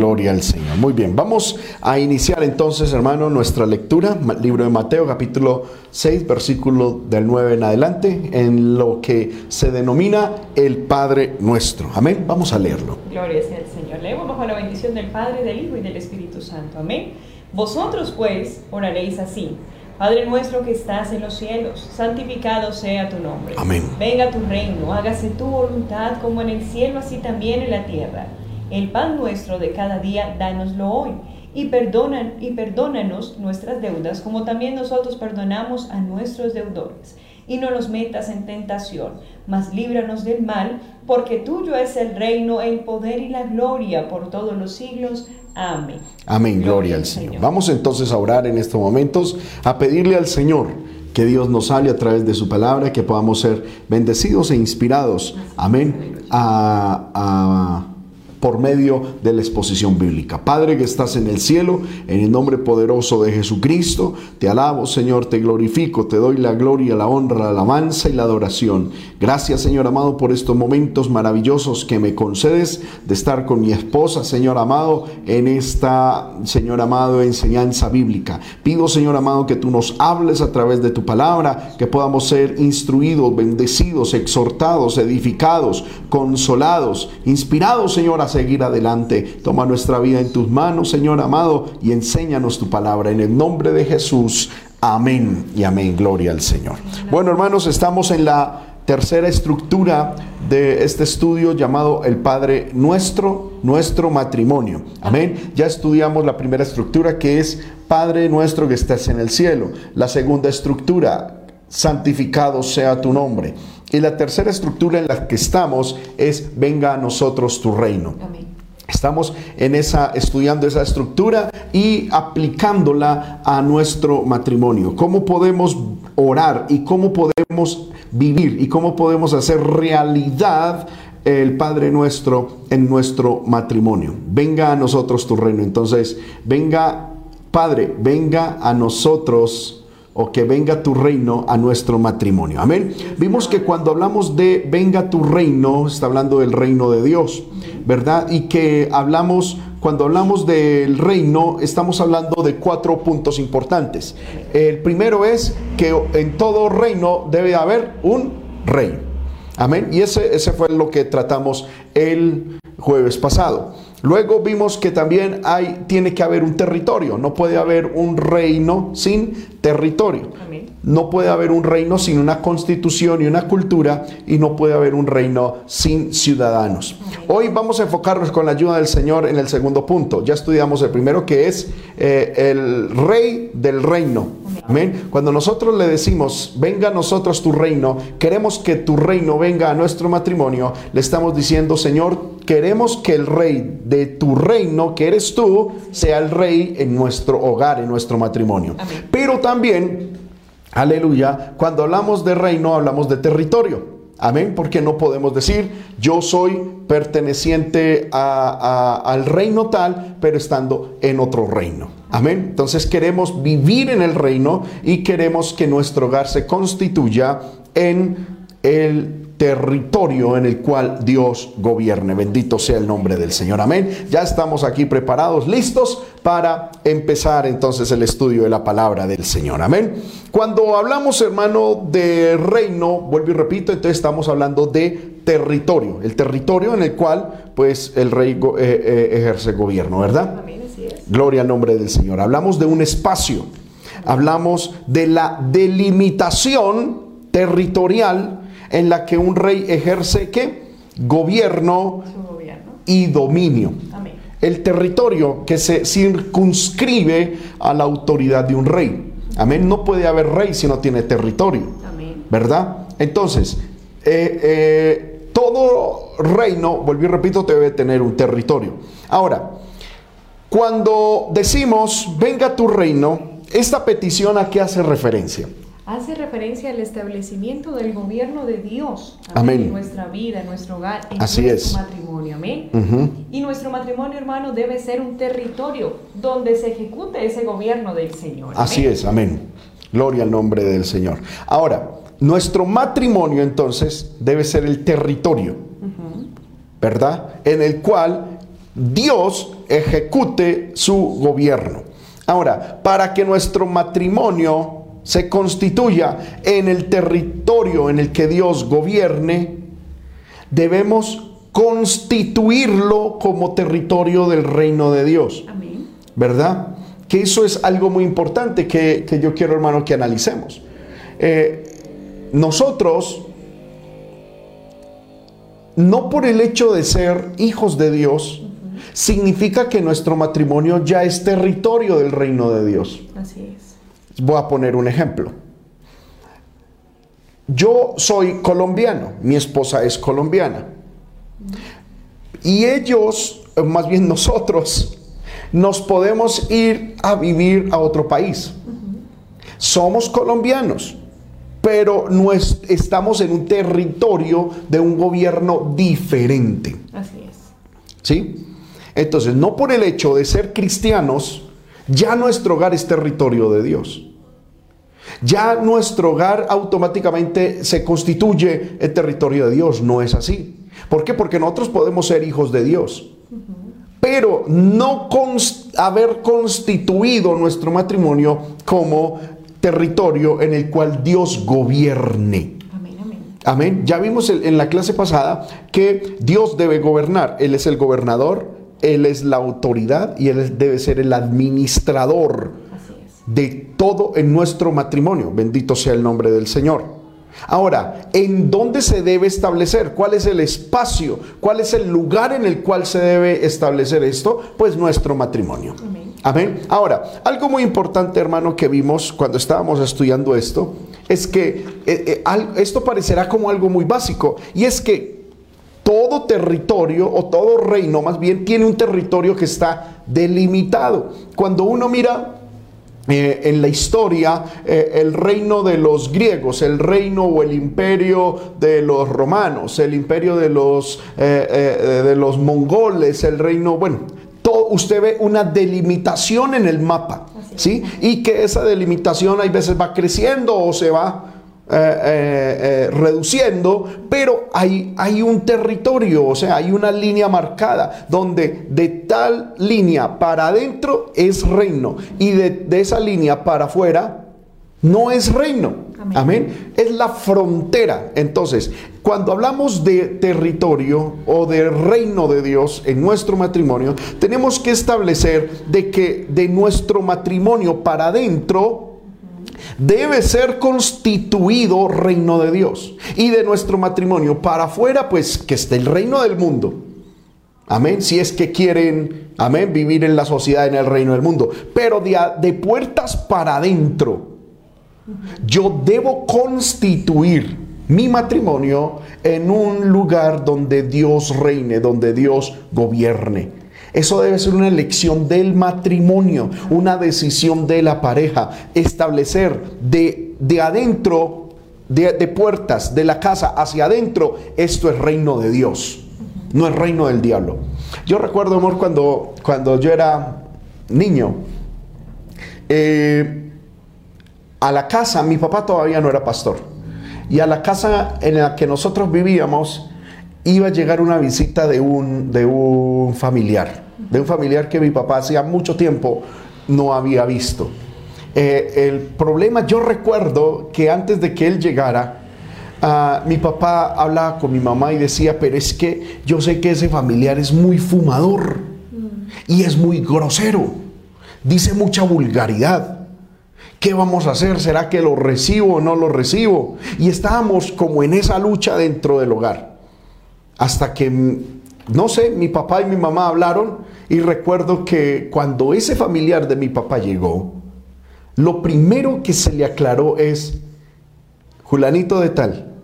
gloria al Señor. Muy bien, vamos a iniciar entonces, hermano, nuestra lectura, libro de Mateo, capítulo 6, versículo del 9 en adelante, en lo que se denomina el Padre nuestro. Amén, vamos a leerlo. Gloria sea al Señor. Leemos bajo la bendición del Padre, del Hijo y del Espíritu Santo. Amén. Vosotros pues oraréis así. Padre nuestro que estás en los cielos, santificado sea tu nombre. Amén. Venga tu reino, hágase tu voluntad como en el cielo, así también en la tierra. El pan nuestro de cada día, dánoslo hoy. Y, perdonan, y perdónanos nuestras deudas, como también nosotros perdonamos a nuestros deudores. Y no nos metas en tentación, mas líbranos del mal, porque tuyo es el reino, el poder y la gloria por todos los siglos. Amén. Amén, gloria, al Señor. Vamos entonces a orar en estos momentos, a pedirle al Señor que Dios nos hable a través de su palabra, que podamos ser bendecidos e inspirados. Amén. a por medio de la exposición bíblica. Padre que estás en el cielo, en el nombre poderoso de Jesucristo, te alabo Señor, te glorifico, te doy la gloria, la honra, la alabanza y la adoración. Gracias Señor amado por estos momentos maravillosos que me concedes de estar con mi esposa, Señor amado, en esta, Señor amado, enseñanza bíblica. Pido Señor amado que tú nos hables a través de tu palabra, que podamos ser instruidos, bendecidos, exhortados, edificados, consolados, inspirados Señor a seguir adelante. Toma nuestra vida en tus manos, Señor amado, y enséñanos tu palabra. En el nombre de Jesús. Amén y amén. Gloria al Señor. Bueno, hermanos, estamos en la tercera estructura de este estudio llamado el Padre Nuestro, nuestro matrimonio. Amén. Ya estudiamos la primera estructura que es Padre Nuestro que estás en el cielo. La segunda estructura, santificado sea tu nombre. Y la tercera estructura en la que estamos es venga a nosotros tu reino. Estamos en esa estudiando esa estructura y aplicándola a nuestro matrimonio. ¿Cómo podemos orar y cómo podemos vivir y cómo podemos hacer realidad el Padre nuestro en nuestro matrimonio? Venga a nosotros tu reino. Entonces, venga Padre, venga a nosotros que venga tu reino a nuestro matrimonio. Amén. Vimos que cuando hablamos de venga tu reino, está hablando del reino de Dios, ¿verdad? Y que hablamos, cuando hablamos del reino, estamos hablando de cuatro puntos importantes. El primero es que en todo reino debe haber un rey. Amén. Y ese, ese fue lo que tratamos el jueves pasado. Luego vimos que también hay, tiene que haber un territorio. No puede haber un reino sin territorio. No puede haber un reino sin una constitución y una cultura y no puede haber un reino sin ciudadanos. Hoy vamos a enfocarnos con la ayuda del Señor en el segundo punto. Ya estudiamos el primero que es eh, el rey del reino. Amén. Cuando nosotros le decimos, venga a nosotros tu reino, queremos que tu reino venga a nuestro matrimonio, le estamos diciendo, Señor, queremos que el rey de tu reino, que eres tú, sea el rey en nuestro hogar, en nuestro matrimonio. Pero también, aleluya, cuando hablamos de reino, hablamos de territorio. Amén, porque no podemos decir yo soy perteneciente al reino tal, pero estando en otro reino. Amén. Entonces queremos vivir en el reino y queremos que nuestro hogar se constituya en el territorio en el cual Dios gobierne. Bendito sea el nombre del Señor. Amén. Ya estamos aquí preparados, listos para empezar entonces el estudio de la palabra del Señor. Amén. Cuando hablamos, hermano, de reino, vuelvo y repito, entonces estamos hablando de territorio, el territorio en el cual pues el rey eh, eh, ejerce gobierno, ¿verdad? Amén, Gloria al nombre del Señor. Hablamos de un espacio, hablamos de la delimitación territorial en la que un rey ejerce qué? Gobierno, y dominio. El territorio que se circunscribe a la autoridad de un rey. Amén. No puede haber rey si no tiene territorio. ¿Verdad? Entonces, eh, eh, todo reino, volví y repito, debe tener un territorio. Ahora, cuando decimos, venga tu reino, esta petición a qué hace referencia? Hace referencia al establecimiento del gobierno de Dios en nuestra vida, en nuestro hogar, en Así nuestro matrimonio. Amén. Y nuestro matrimonio, hermano, debe ser un territorio donde se ejecute ese gobierno del Señor. Así es, amén. Gloria al nombre del Señor. Ahora, nuestro matrimonio entonces debe ser el territorio, ¿verdad? En el cual Dios ejecute su gobierno. Ahora, para que nuestro matrimonio se constituya en el territorio en el que Dios gobierne, debemos constituirlo como territorio del reino de Dios. Amén. ¿Verdad? Que eso es algo muy importante que, que yo quiero, hermano, que analicemos. Eh, nosotros, no por el hecho de ser hijos de Dios, significa que nuestro matrimonio ya es territorio del reino de Dios. Así es. Voy a poner un ejemplo. Yo soy colombiano, mi esposa es colombiana. Y ellos, más bien nosotros, nos podemos ir a vivir a otro país. Somos colombianos, pero no es- estamos en un territorio de un gobierno diferente. Así es. ¿Sí? Entonces, no por el hecho de ser cristianos, ya nuestro hogar es territorio de Dios. Ya nuestro hogar automáticamente se constituye el territorio de Dios. No es así. ¿Por qué? Porque nosotros podemos ser hijos de Dios. Pero no haber constituido nuestro matrimonio como territorio en el cual Dios gobierne. Amén, amén. Amén. Ya vimos en la clase pasada que Dios debe gobernar. Él es el gobernador, Él es la autoridad y Él debe ser el administrador de todo en nuestro matrimonio. Bendito sea el nombre del Señor. Ahora, ¿en dónde se debe establecer? ¿Cuál es el espacio? ¿Cuál es el lugar en el cual se debe establecer esto? Pues nuestro matrimonio. Amén. Ahora, algo muy importante, hermano, que vimos cuando estábamos estudiando esto, es que eh, eh, esto parecerá como algo muy básico, y es que todo territorio o todo reino más bien tiene un territorio que está delimitado. Cuando uno mira eh, en la historia eh, el reino de los griegos, el reino o el imperio de los romanos, el imperio de los, eh, de los mongoles, el reino, bueno, todo, usted ve una delimitación en el mapa. ¿sí? Y que esa delimitación hay veces va creciendo o se va eh, eh, eh, reduciendo, pero hay, hay un territorio, o sea, hay una línea marcada, donde de tal línea para adentro es reino y de, de esa línea para afuera no es reino. Amén. Amén. Es la frontera. Entonces, cuando hablamos de territorio o de reino de Dios en nuestro matrimonio, tenemos que establecer de que de nuestro matrimonio para adentro debe ser constituido reino de Dios. Y de nuestro matrimonio para afuera, pues que esté el reino del mundo. Amén. Si es que quieren, amén, vivir en la sociedad, en el reino del mundo. Pero de, de puertas para adentro, yo debo constituir mi matrimonio en un lugar donde Dios reine, donde Dios gobierne. Eso debe ser una elección del matrimonio, una decisión de la pareja, establecer de, de adentro, de, puertas de la casa hacia adentro, esto es reino de Dios, no es reino del diablo. Yo recuerdo, amor, cuando, cuando yo era niño, eh, a la casa, mi papá todavía no era pastor, y a la casa en la que nosotros vivíamos iba a llegar una visita de un, de un familiar, de un familiar que mi papá hacía mucho tiempo no había visto. Eh, el problema, yo recuerdo que antes de que él llegara, ah, mi papá hablaba con mi mamá y decía, pero es que yo sé que ese familiar es muy fumador y es muy grosero, dice mucha vulgaridad. ¿Qué vamos a hacer? ¿Será que lo recibo o no lo recibo? Y estábamos como en esa lucha dentro del hogar. Hasta que, mm, no sé, mi papá y mi mamá hablaron y recuerdo que cuando ese familiar de mi papá llegó, lo primero que se le aclaró es, Julanito de tal,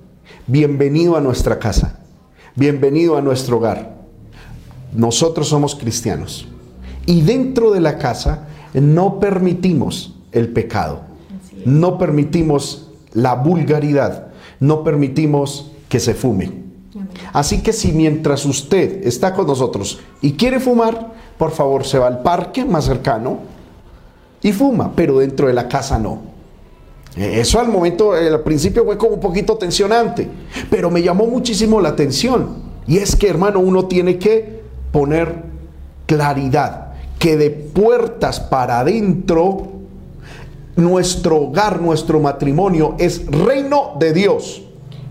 bienvenido a nuestra casa, bienvenido a nuestro hogar. Nosotros somos cristianos y dentro de la casa no permitimos el pecado, no permitimos la vulgaridad, no permitimos que se fume. Así que si mientras usted está con nosotros y quiere fumar, por favor se va al parque más cercano y fuma, pero dentro de la casa no. Eso al momento, eh, al principio fue como un poquito tensionante, pero me llamó muchísimo la atención. Y es que, hermano, uno tiene que poner claridad. que de puertas para adentro, nuestro hogar, nuestro matrimonio es reino de Dios.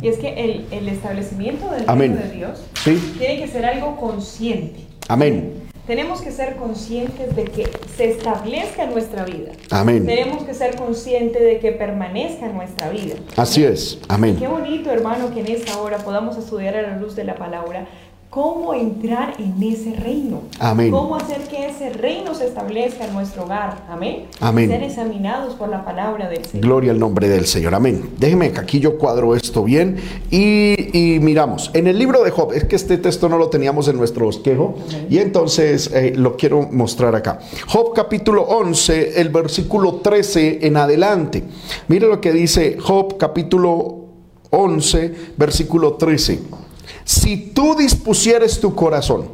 Y es que el, el establecimiento del reino de Dios ¿Sí? tiene que ser algo consciente. Amén. Tenemos que ser conscientes de que se establezca nuestra vida. Amén. Tenemos que ser conscientes de que permanezca nuestra vida. Así es. Amén. Qué bonito, hermano, que en esta hora podamos estudiar a la luz de la palabra cómo entrar en ese reino. Amén. Cómo hacer que ese reino se establezca en nuestro hogar. Amén. Amén. Ser examinados por la palabra del Señor. Gloria al nombre del Señor. Amén. Déjeme que aquí yo cuadro esto bien y, y miramos. En el libro de Job, es que este texto no lo teníamos en nuestro bosquejo y entonces eh, lo quiero mostrar acá. Job capítulo 11, el versículo 13 en adelante. Mire lo que dice Job capítulo 11, versículo 13. Si tú dispusieres tu corazón,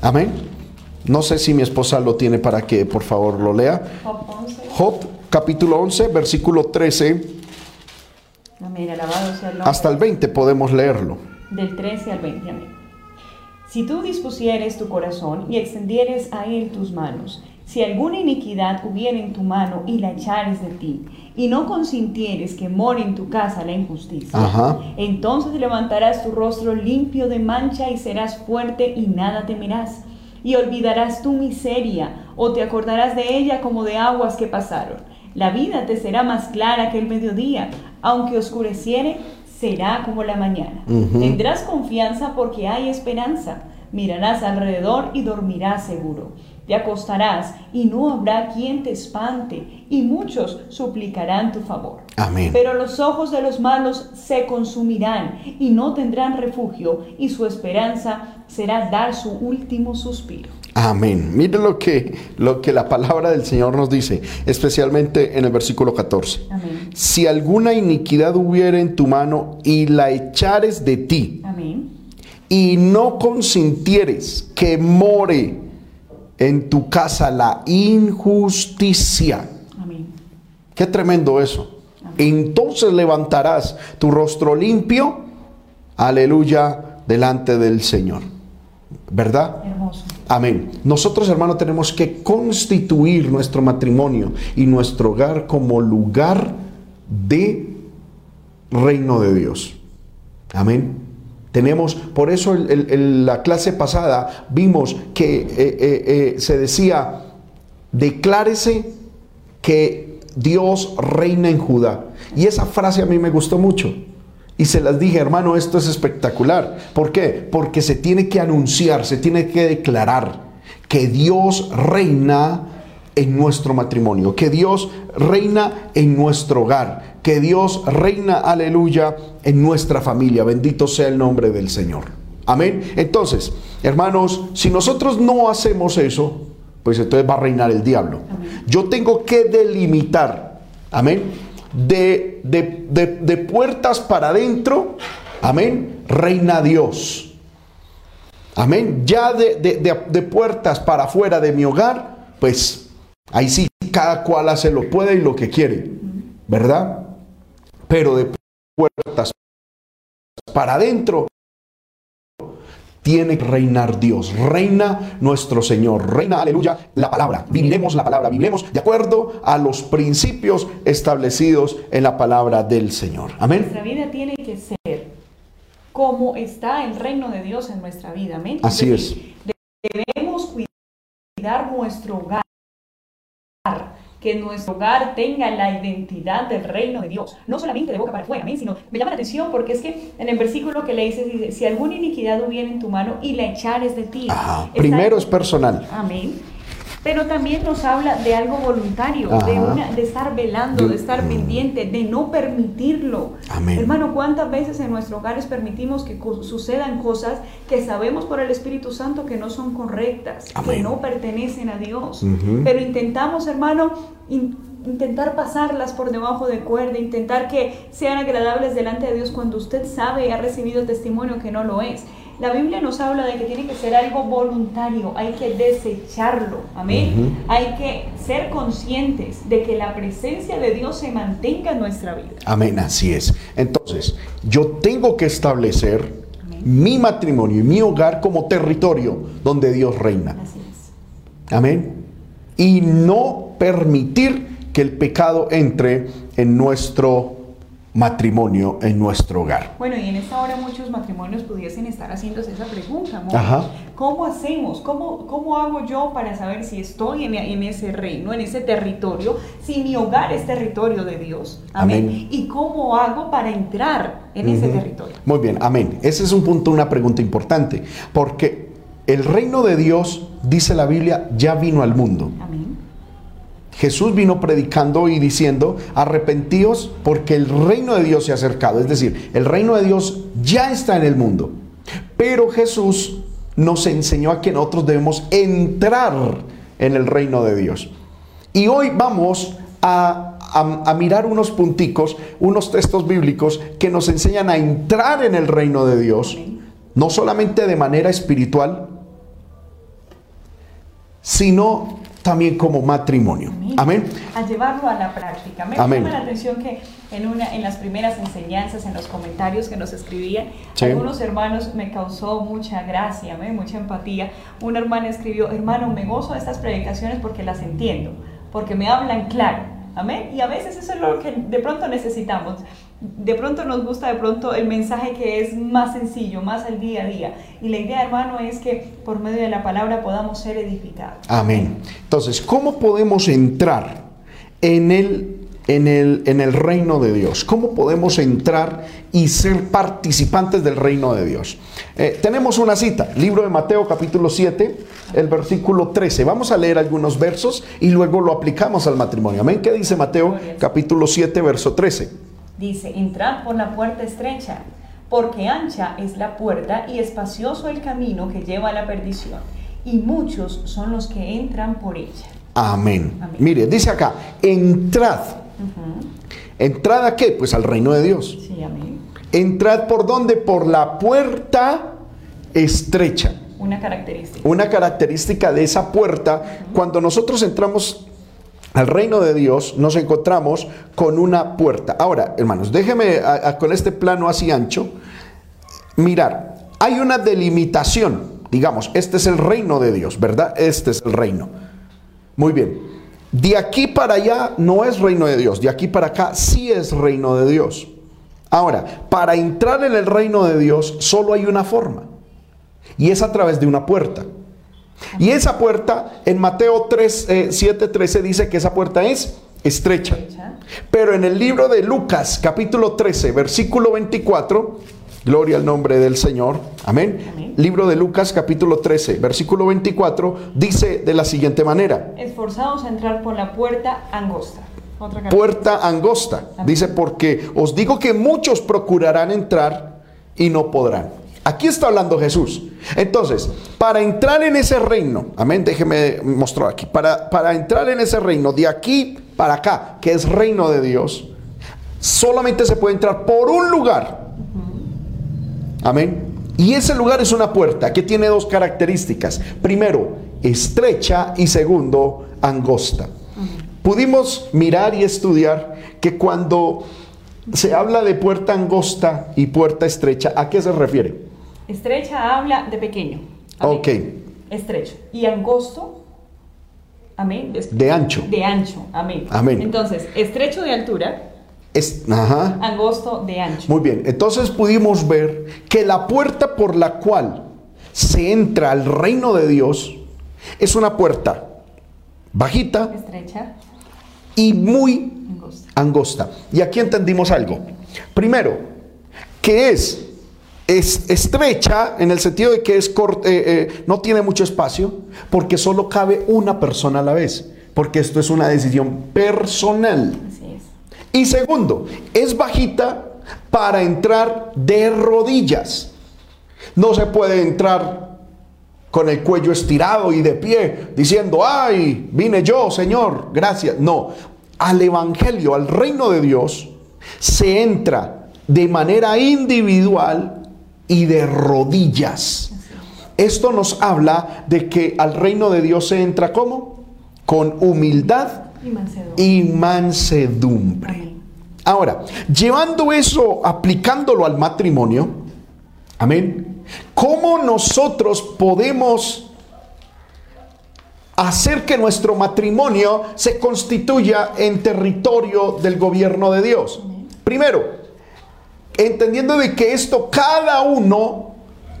amén. No sé si mi esposa lo tiene para que por favor lo lea. Job 11. Job capítulo 11, versículo 13 Amén. Alabado sea el hasta el 20 podemos leerlo. del 13 al 20. Amén. Si tú dispusieres tu corazón y extendieres a él tus manos, si alguna iniquidad hubiera en tu mano y la echares de ti, y no consintieres que more en tu casa la injusticia, Ajá. entonces levantarás tu rostro limpio de mancha y serás fuerte y nada temerás. Y olvidarás tu miseria, o te acordarás de ella como de aguas que pasaron. La vida te será más clara que el mediodía, aunque oscureciere, será como la mañana. Tendrás confianza porque hay esperanza. Mirarás alrededor y dormirás seguro. Te acostarás y no habrá quien te espante, y muchos suplicarán tu favor. Amén. Pero los ojos de los malos se consumirán y no tendrán refugio, y su esperanza será dar su último suspiro. Amén. Mire lo que, lo que la palabra del Señor nos dice, especialmente en el versículo 14. Amén. Si alguna iniquidad hubiera en tu mano y la echares de ti, Amén. y no consintieres que more en tu casa la injusticia. Amén. Qué tremendo eso. Entonces levantarás tu rostro limpio, aleluya, delante del Señor. ¿Verdad? Hermoso. Amén. Nosotros, hermanos, tenemos que constituir nuestro matrimonio y nuestro hogar como lugar de reino de Dios. Amén. Tenemos, por eso el- el- el- la clase pasada vimos que eh, eh, eh, se decía, declárese que Dios reina en Judá. Y esa frase a mí me gustó mucho. Y se las dije, hermano, esto es espectacular. ¿Por qué? Porque se tiene que anunciar, se tiene que declarar que Dios reina en nuestro matrimonio, que Dios reina en nuestro hogar, que Dios reina, aleluya, en nuestra familia. Bendito sea el nombre del Señor. Amén. Entonces, hermanos, si nosotros no hacemos eso, pues entonces va a reinar el diablo. Yo tengo que delimitar, amén, de, de- de- de puertas para adentro, amén, reina Dios. Amén. Ya de, de- de- de puertas para afuera de mi hogar, pues ahí sí, cada cual hace lo puede y lo que quiere, ¿verdad? Pero de puertas para adentro, tiene que reinar Dios, reina nuestro Señor, reina, aleluya, la palabra. Viviremos la palabra, viviremos de acuerdo a los principios establecidos en la palabra del Señor. Amén. Nuestra vida tiene que ser como está el reino de Dios en nuestra vida. Amén. Así decir, Debemos cuidar nuestro hogar. Que nuestro hogar tenga la identidad del reino de Dios. No solamente de boca para afuera, amén, sino me llama la atención porque es que en el versículo que le dice, dice, si alguna iniquidad hubiera en tu mano y la echares de ti. Ajá. Primero es personal. Amén. Pero también nos habla de algo voluntario, de, Ajá. una- de estar velando, De- de estar pendiente, de no permitirlo. Amén. Hermano, ¿cuántas veces en nuestros hogares permitimos que sucedan cosas que sabemos por el Espíritu Santo que no son correctas, que no pertenecen a Dios? Pero intentamos, hermano, in- intentar pasarlas por debajo de cuerda, intentar que sean agradables delante de Dios cuando usted sabe y ha recibido testimonio que no lo es. La Biblia nos habla de que tiene que ser algo voluntario, hay que desecharlo, amén. Hay que ser conscientes de que la presencia de Dios se mantenga en nuestra vida. Amén, así es. Entonces, yo tengo que establecer Amén. mi matrimonio y mi hogar como territorio donde Dios reina. Así es. Amén. Y no permitir que el pecado entre en nuestro matrimonio, en nuestro hogar. Bueno, y en esta hora muchos matrimonios pudiesen estar haciéndose esa pregunta. Ajá. ¿Cómo hacemos? ¿Cómo, ¿Cómo hago yo para saber si estoy en, en ese reino, en ese territorio, si mi hogar es territorio de Dios? Amén. ¿Y cómo hago para entrar en ese territorio? Muy bien, amén. Ese es un punto, una pregunta importante, porque el reino de Dios, dice la Biblia, ya vino al mundo. Amén. Jesús vino predicando y diciendo, arrepentíos porque el reino de Dios se ha acercado. Es decir, el reino de Dios ya está en el mundo. Pero Jesús nos enseñó a que nosotros debemos entrar en el reino de Dios. Y hoy vamos a, mirar unos punticos, unos textos bíblicos que nos enseñan a entrar en el reino de Dios, no solamente de manera espiritual, sino también como matrimonio. Amén. A llevarlo a la práctica. Me Amén. llama la atención que en, una, en las primeras enseñanzas, en los comentarios que nos escribían, Sí. algunos hermanos me causó mucha gracia, ¿me? mucha empatía. Una hermana escribió, hermano, me gozo de estas predicaciones porque las entiendo, porque me hablan claro. Amén. Y a veces eso es lo que de pronto necesitamos. De pronto nos gusta de pronto el mensaje que es más sencillo, más al día a día. Y la idea, hermano, es que por medio de la palabra podamos ser edificados. Amén. Entonces, ¿cómo podemos entrar en el, en el, en el reino de Dios? ¿Cómo podemos entrar y ser participantes del reino de Dios? Eh, tenemos una cita, libro de Mateo capítulo 7, el versículo 13. Vamos a leer algunos versos y luego lo aplicamos al matrimonio. Amén. ¿Qué dice Mateo capítulo 7, verso 13? Dice, entrad por la puerta estrecha, porque ancha es la puerta y espacioso el camino que lleva a la perdición, y muchos son los que entran por ella. Amén. Amén. Mire, dice acá, entrad. Ujú. ¿Entrad a qué? Pues al reino de Dios. Sí, amén. Entrad por dónde? Por la puerta estrecha. Una característica. Una característica de esa puerta, cuando nosotros entramos al reino de Dios, nos encontramos con una puerta. Ahora, hermanos, déjeme con este plano así ancho, mirar, hay una delimitación, digamos, este es el reino de Dios, ¿verdad? Este es el reino. Muy bien. De aquí para allá no es reino de Dios, de aquí para acá sí es reino de Dios. Ahora, para entrar en el reino de Dios solo hay una forma, y es a través de una puerta. Y esa puerta, en Mateo 3, eh, 7, 13, dice que esa puerta es estrecha. Estrecha. Pero en el libro de Lucas, capítulo 13, versículo 24, gloria al nombre del Señor, amén. Amén. Libro de Lucas, capítulo 13, versículo 24, dice de la siguiente manera. Esforzados a entrar por la puerta angosta. Puerta angosta. Dice, porque os digo que muchos procurarán entrar y no podrán. Aquí está hablando Jesús. Entonces, para entrar en ese reino, amén, déjeme mostrar aquí, para, para entrar en ese reino, de aquí para acá, que es reino de Dios, solamente se puede entrar por un lugar. Amén. Y ese lugar es una puerta que tiene dos características. Primero, estrecha y segundo, angosta. Pudimos mirar y estudiar que cuando se habla de puerta angosta y puerta estrecha, ¿a qué se refiere? Estrecha habla de pequeño. Amén. Ok, Estrecho. Y angosto, amén. De ancho. De ancho, amén. Amén. Entonces, estrecho de altura, Es, ajá. angosto de ancho. Muy bien, entonces pudimos ver que la puerta por la cual se entra al reino de Dios es una puerta bajita Estrecha, y muy angosta. angosta. Y aquí entendimos algo. Primero, que es, es estrecha en el sentido de que es eh, eh, no tiene mucho espacio, porque solo cabe una persona a la vez, porque esto es una decisión personal. Así es. Y segundo, es bajita para entrar de rodillas. No se puede entrar con el cuello estirado y de pie, diciendo, ay, vine yo, Señor, gracias. No, al Evangelio, al reino de Dios, se entra de manera individual y de rodillas. Esto nos habla de que al reino de Dios se entra como? Con humildad Y mansedumbre. y mansedumbre. Ahora, llevando eso, aplicándolo al matrimonio, amén, ¿cómo nosotros podemos hacer que nuestro matrimonio se constituya en territorio del gobierno de Dios. Primero, entendiendo de que esto cada uno,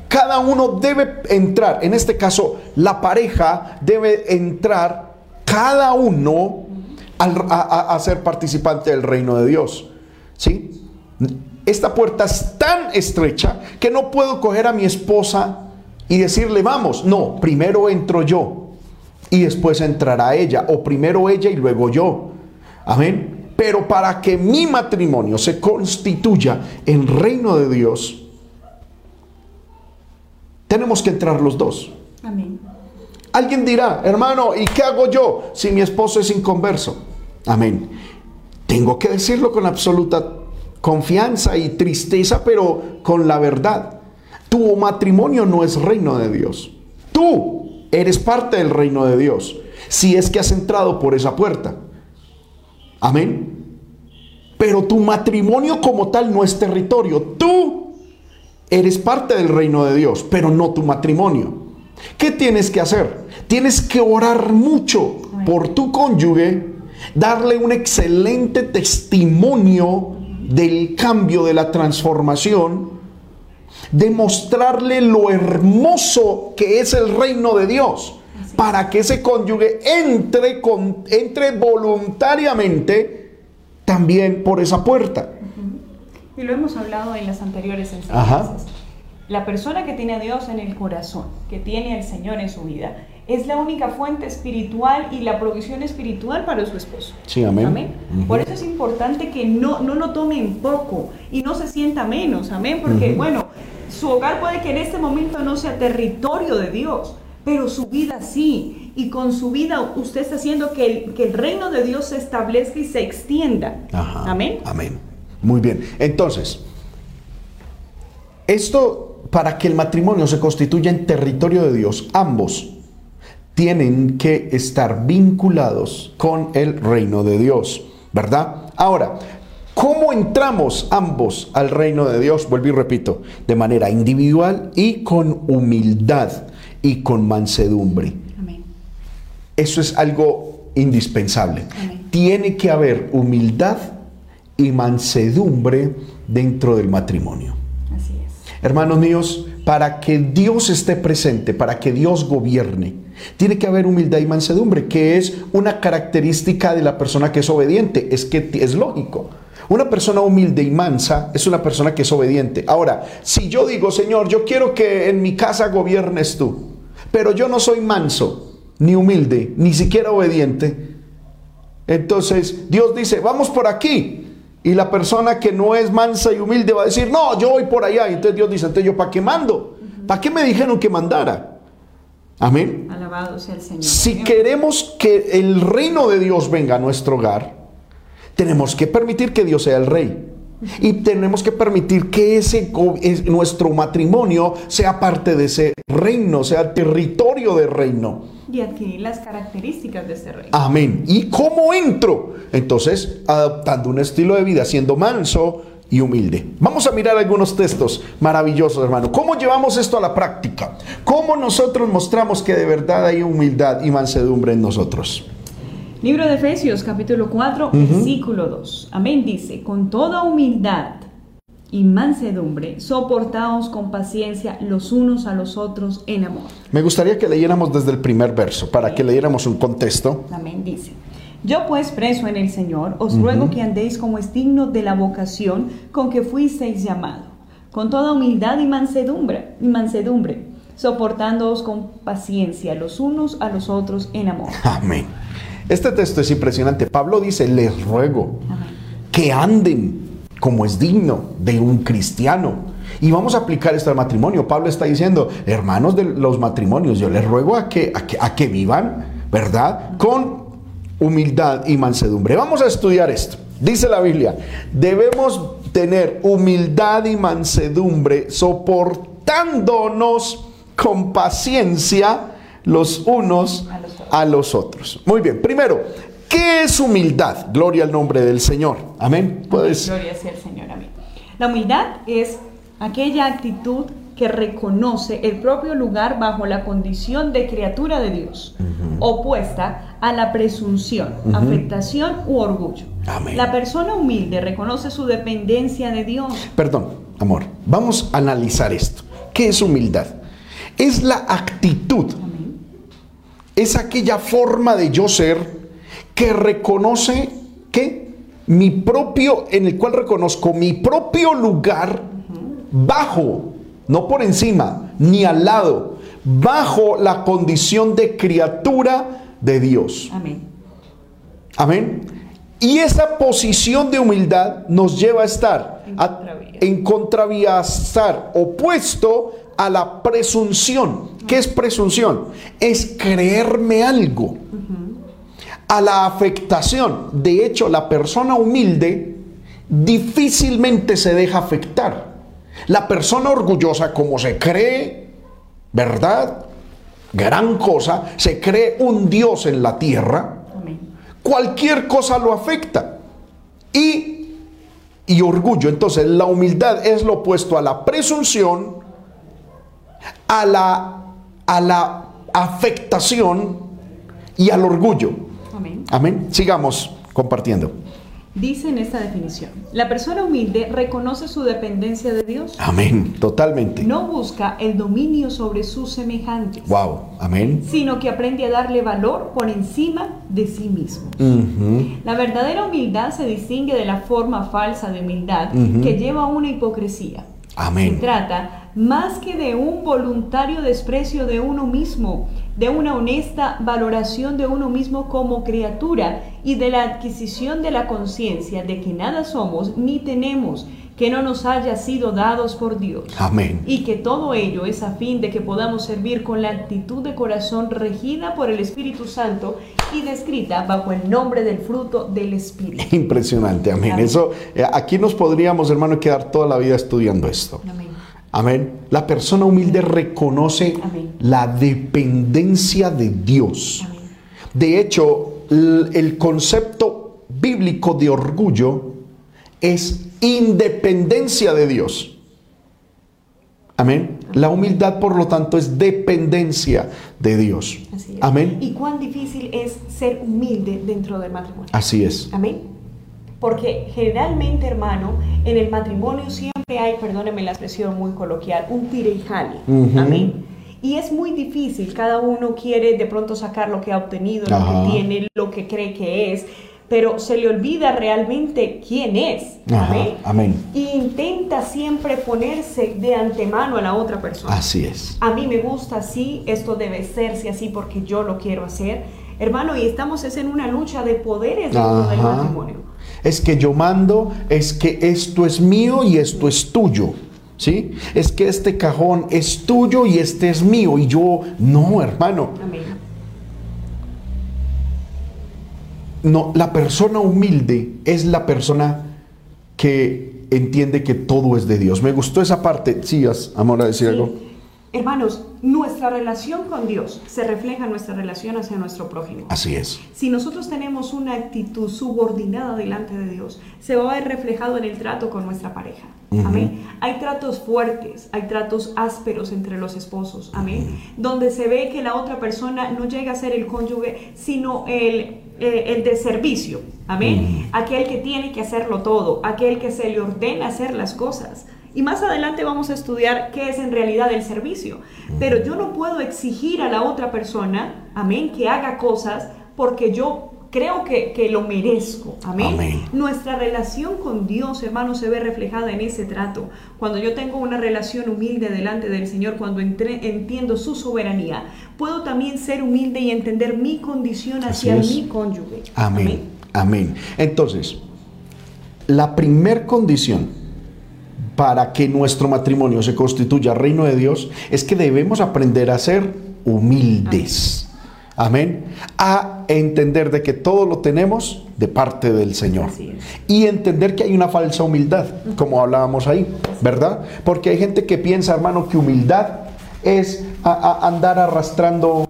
cada uno debe entrar, en este caso la pareja debe entrar cada uno a, a ser participante del reino de Dios. ¿Sí? Esta puerta es tan estrecha que no puedo coger a mi esposa y decirle, vamos, no, primero entro yo y después entrará ella, o primero ella y luego yo. Amén. Pero para que mi matrimonio se constituya en reino de Dios, tenemos que entrar los dos. Amén. Alguien dirá, hermano, ¿y qué hago yo si mi esposo es inconverso? Amén. Tengo que decirlo con absoluta confianza y tristeza, pero con la verdad. Tu matrimonio no es reino de Dios. Tú eres parte del reino de Dios. Si es que has entrado por esa puerta. Amén. Pero tu matrimonio como tal no es territorio. Tú eres parte del reino de Dios, pero no tu matrimonio. ¿Qué tienes que hacer? Tienes que orar mucho por tu cónyuge, darle un excelente testimonio del cambio, de la transformación demostrarle lo hermoso que es el reino de Dios, para que ese cónyuge entre, con, entre voluntariamente también por esa puerta. Y lo hemos hablado en las anteriores enseñanzas. La persona que tiene a Dios en el corazón, que tiene al Señor en su vida, es la única fuente espiritual y la provisión espiritual para su esposo. Sí, amén. Por eso es importante que no, no lo tome en poco y no se sienta menos, amén, porque bueno, su hogar puede que en este momento no sea territorio de Dios, pero su vida sí. Y con su vida usted está haciendo que el, que el reino de Dios se establezca y se extienda. amén. Amén. Muy bien. Entonces, esto para que el matrimonio se constituya en territorio de Dios, ambos tienen que estar vinculados con el reino de Dios, ¿verdad? Ahora, ¿Cómo entramos ambos al reino de Dios? Vuelvo y repito, de manera individual y con humildad y con mansedumbre. Eso es algo indispensable. Tiene que haber humildad y mansedumbre dentro del matrimonio. Así es. Hermanos míos, para que Dios esté presente, para que Dios gobierne, tiene que haber humildad y mansedumbre, que es una característica de la persona que es obediente. Es que es lógico. Una persona humilde y mansa es una persona que es obediente. Ahora, si yo digo, Señor, yo quiero que en mi casa gobiernes tú, pero yo no soy manso, ni humilde, ni siquiera obediente, entonces Dios dice, vamos por aquí. Y la persona que no es mansa y humilde va a decir, no, yo voy por allá. Y entonces Dios dice, entonces yo, ¿para qué mando? ¿Para qué me dijeron que mandara? Amén. Alabado sea el Señor. Si queremos que el reino de Dios venga a nuestro hogar, tenemos que permitir que Dios sea el rey. Y tenemos que permitir que ese nuestro matrimonio sea parte de ese reino, sea territorio del reino. Y adquirir las características de ese reino. Amén. ¿Y cómo entro? Entonces, adoptando un estilo de vida, siendo manso y humilde. Vamos a mirar algunos textos maravillosos, hermano. ¿Cómo llevamos esto a la práctica? ¿Cómo nosotros mostramos que de verdad hay humildad y mansedumbre en nosotros? Libro de Efesios capítulo 4, versículo 2. Amén dice, con toda humildad y mansedumbre, soportaos con paciencia los unos a los otros en amor. Me gustaría que leyéramos desde el primer verso, para que leyéramos un contexto. Amén dice. Yo pues preso en el Señor, os ruego que andéis como es digno de la vocación con que fuisteis llamado, con toda humildad y mansedumbre, y mansedumbre, soportándoos con paciencia los unos a los otros en amor. Amén. Este texto es impresionante. Pablo dice, les ruego que anden como es digno de un cristiano. Y vamos a aplicar esto al matrimonio. Pablo está diciendo, hermanos de los matrimonios, yo les ruego a que, a que, vivan, ¿verdad? Con humildad y mansedumbre. Vamos a estudiar esto. Dice la Biblia, debemos tener humildad y mansedumbre soportándonos con paciencia los unos a los otros. Muy bien, primero, ¿qué es humildad? Gloria al nombre del Señor. Amén. Gloria sea el Señor. Amén. La humildad es aquella actitud que reconoce el propio lugar bajo la condición de criatura de Dios, opuesta a la presunción, afectación u orgullo. Amén. La persona humilde reconoce su dependencia de Dios. Perdón, amor, vamos a analizar esto. ¿Qué es humildad? Es la actitud, Amén. Es aquella forma de yo ser que reconoce que mi propio, en el cual reconozco mi propio lugar bajo, no por encima, ni al lado, bajo la condición de criatura de Dios. Amén. Amén. Y esa posición de humildad nos lleva a estar En a- contravía. en contravía, a estar opuesto a la presunción. ¿Qué es presunción? Es creerme algo. A la afectación. De hecho, la persona humilde difícilmente se deja afectar. La persona orgullosa, como se cree, ¿verdad? Gran cosa, se cree un Dios en la tierra Amén. cualquier cosa lo afecta. Y, y orgullo. Entonces, la humildad es lo opuesto a la presunción, a la, a la afectación y al orgullo. Amén. Amén. Sigamos compartiendo. Dice en esta definición, la persona humilde reconoce su dependencia de Dios, Amén. Totalmente. no busca el dominio sobre sus semejantes, Wow. Amén. sino que aprende a darle valor por encima de sí mismo. La verdadera humildad se distingue de la forma falsa de humildad que lleva a una hipocresía. Se trata más que de un voluntario desprecio de uno mismo, de una honesta valoración de uno mismo como criatura y de la adquisición de la conciencia de que nada somos ni tenemos que no nos haya sido dados por Dios. Amén. Y que todo ello es a fin de que podamos servir con la actitud de corazón regida por el Espíritu Santo y descrita bajo el nombre del fruto del Espíritu. Impresionante. Amén. Amén. Eso, eh, aquí nos podríamos, hermano, quedar toda la vida estudiando esto. Amén. Amén. La persona humilde reconoce Amén. la dependencia de Dios. Amén. De hecho, el concepto bíblico de orgullo es independencia de Dios. Amén. La humildad, por lo tanto, es dependencia de Dios. Amén. ¿Y cuán difícil es ser humilde dentro del matrimonio? Así es. Amén. Porque generalmente, hermano, en el matrimonio siempre hay, perdóneme la expresión muy coloquial, un tire y jale. Amén. Y es muy difícil, cada uno quiere de pronto sacar lo que ha obtenido, lo que tiene, lo que cree que es, pero se le olvida realmente quién es. Ajá. Amén. Amén. Y intenta siempre ponerse de antemano a la otra persona. Así es. A mí me gusta así, esto debe serse así porque yo lo quiero hacer. Hermano, y estamos es en una lucha de poderes dentro del matrimonio. Es que yo mando, es que esto es mío y esto es tuyo. ¿Sí? Es que este cajón es tuyo y este es mío y yo no, hermano. Amén. No, la persona humilde es la persona que entiende que todo es de Dios. Me gustó esa parte. Sí, amor, a decir Sí. algo. Hermanos, nuestra relación con Dios se refleja en nuestra relación hacia nuestro prójimo. Así es. Si nosotros tenemos una actitud subordinada delante de Dios, se va a ver reflejado en el trato con nuestra pareja. Amén. Hay tratos fuertes, hay tratos ásperos entre los esposos. Amén. Donde se ve que la otra persona no llega a ser el cónyuge, sino el, eh, el de servicio. Amén. Aquel que tiene que hacerlo todo, aquel que se le ordena hacer las cosas. Y más adelante vamos a estudiar qué es en realidad el servicio. Pero yo no puedo exigir a la otra persona, amén, que haga cosas porque yo creo que, que lo merezco. Amén. Amén. Nuestra relación con Dios, hermano, se ve reflejada en ese trato. Cuando yo tengo una relación humilde delante del Señor, cuando entre- entiendo su soberanía, puedo también ser humilde y entender mi condición hacia mi cónyuge. Amén. Amén. Entonces, la primer condición para que nuestro matrimonio se constituya reino de Dios es que debemos aprender a ser humildes. Amén. A entender de que todo lo tenemos de parte del Señor. Y entender que hay una falsa humildad, como hablábamos ahí, ¿verdad? Porque hay gente que piensa, hermano, que humildad es a- a andar arrastrando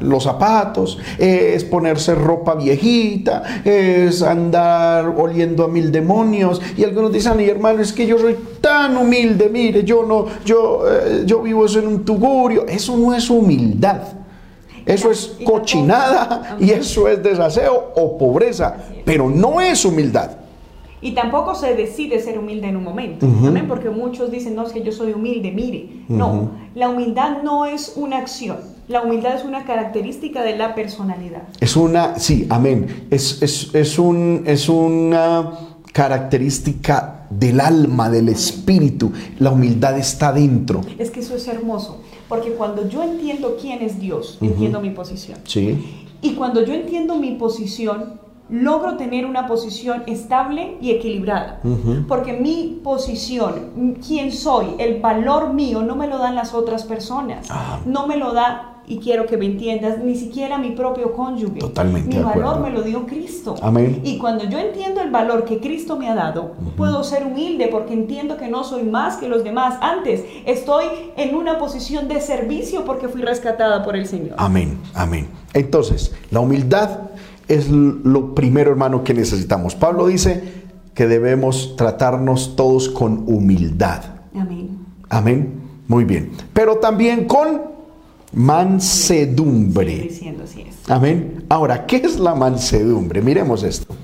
los zapatos, es ponerse ropa viejita, es andar oliendo a mil demonios. Y algunos dicen, y hermano, es que yo soy tan humilde, mire, yo no, yo, eh, yo vivo eso en un tugurio. Eso no es humildad. Eso es cochinada y eso es desaseo o pobreza, pero no es humildad. Y tampoco se decide ser humilde en un momento, Porque muchos dicen, no, es que yo soy humilde, mire. No, la humildad no es una acción, la humildad es una característica de la personalidad. Es una, sí, amén. Es, es, es, un, es una característica del alma, del espíritu. La humildad está dentro. Es que eso es hermoso, porque cuando yo entiendo quién es Dios, entiendo mi posición. Sí. Y cuando yo entiendo mi posición, logro tener una posición estable y equilibrada. Porque mi posición, quién soy, el valor mío, no me lo dan las otras personas. Ah. No me lo da, y quiero que me entiendas, ni siquiera mi propio cónyuge. Totalmente. Mi valor me lo dio Cristo. Amén. Y cuando yo entiendo el valor que Cristo me ha dado, puedo ser humilde porque entiendo que no soy más que los demás. Antes, estoy en una posición de servicio porque fui rescatada por el Señor. Amén. Amén. Entonces, la humildad es lo primero, hermano, que necesitamos. Pablo dice que debemos tratarnos todos con humildad. Amén. Amén. Muy bien. Pero también con mansedumbre. diciendo así es. Amén. Ahora, ¿qué es la mansedumbre? Miremos esto.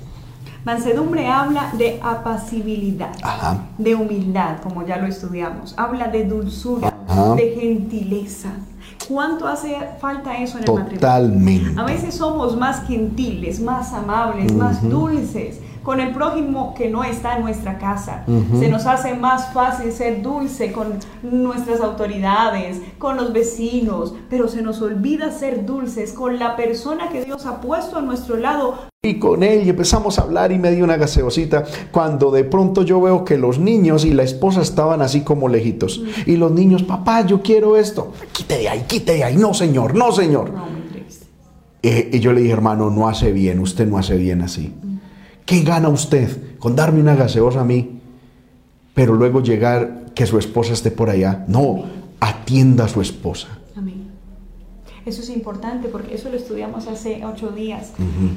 Mansedumbre habla de apacibilidad, de humildad, como ya lo estudiamos. Habla de dulzura, de gentileza, ¿Cuánto hace falta eso en el matrimonio? Totalmente. A veces somos más gentiles, más amables, más dulces con el prójimo que no está en nuestra casa. Se nos hace más fácil ser dulce con nuestras autoridades, con los vecinos, pero se nos olvida ser dulces con la persona que Dios ha puesto a nuestro lado. Y con él y empezamos a hablar y me dio una gaseosita cuando de pronto yo veo que los niños y la esposa estaban así como lejitos y los niños, papá, yo quiero esto, quite de ahí, quite de ahí, no señor, no señor. Eh, y yo le dije, hermano, no hace bien, usted no hace bien así. ¿Qué gana usted con darme una gaseosa a mí? Pero luego llegar que su esposa esté por allá. No, atienda a su esposa. Eso es importante porque eso lo estudiamos hace ocho días.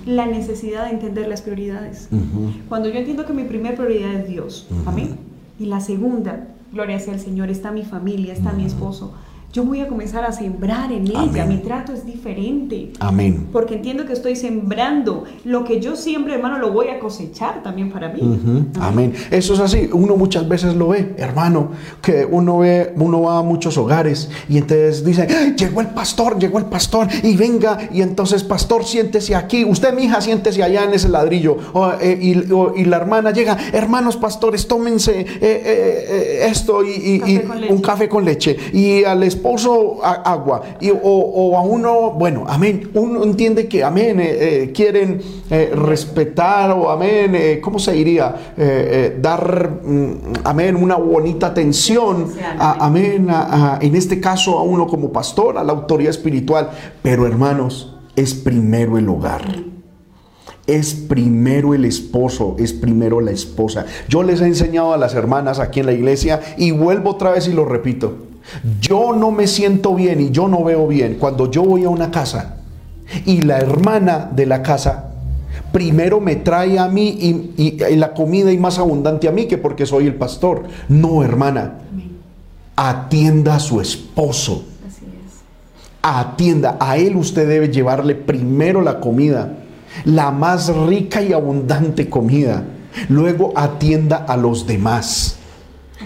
La necesidad de entender las prioridades. Cuando yo entiendo que mi primera prioridad es Dios, amén. Y la segunda, gloria sea el Señor, está mi familia, está mi esposo yo voy a comenzar a sembrar en ella. Mi trato es diferente. Amén. Porque entiendo que estoy sembrando. Lo que yo siempre, hermano, lo voy a cosechar también para mí. Amén. Eso es así. Uno muchas veces lo ve, hermano, que uno ve, uno va a muchos hogares y entonces dice, llegó el pastor, llegó el pastor y venga y entonces pastor, siéntese aquí. Usted, mi hija, siéntese allá en ese ladrillo. Eh, y, la hermana llega, hermanos pastores, tómense eh, eh, esto y, un café con leche. Y al esposo agua y, o, a uno, bueno, amén, uno entiende que, amén, eh, eh, quieren eh, respetar o, amén, ¿cómo se diría? dar, mm, amén, una bonita atención, amén, en este caso a uno como pastor, a la autoridad espiritual, pero hermanos, es primero el hogar. Es primero el esposo, es primero la esposa. Yo les he enseñado a las hermanas aquí en la iglesia y vuelvo otra vez y lo repito. Yo no me siento bien y yo no veo bien cuando yo voy a una casa y la hermana de la casa primero me trae a mí y, la comida y más abundante a mí que porque soy el pastor. No, hermana. Atienda a su esposo. Atienda. A él usted debe llevarle primero la comida, la más rica y abundante comida. Luego atienda a los demás.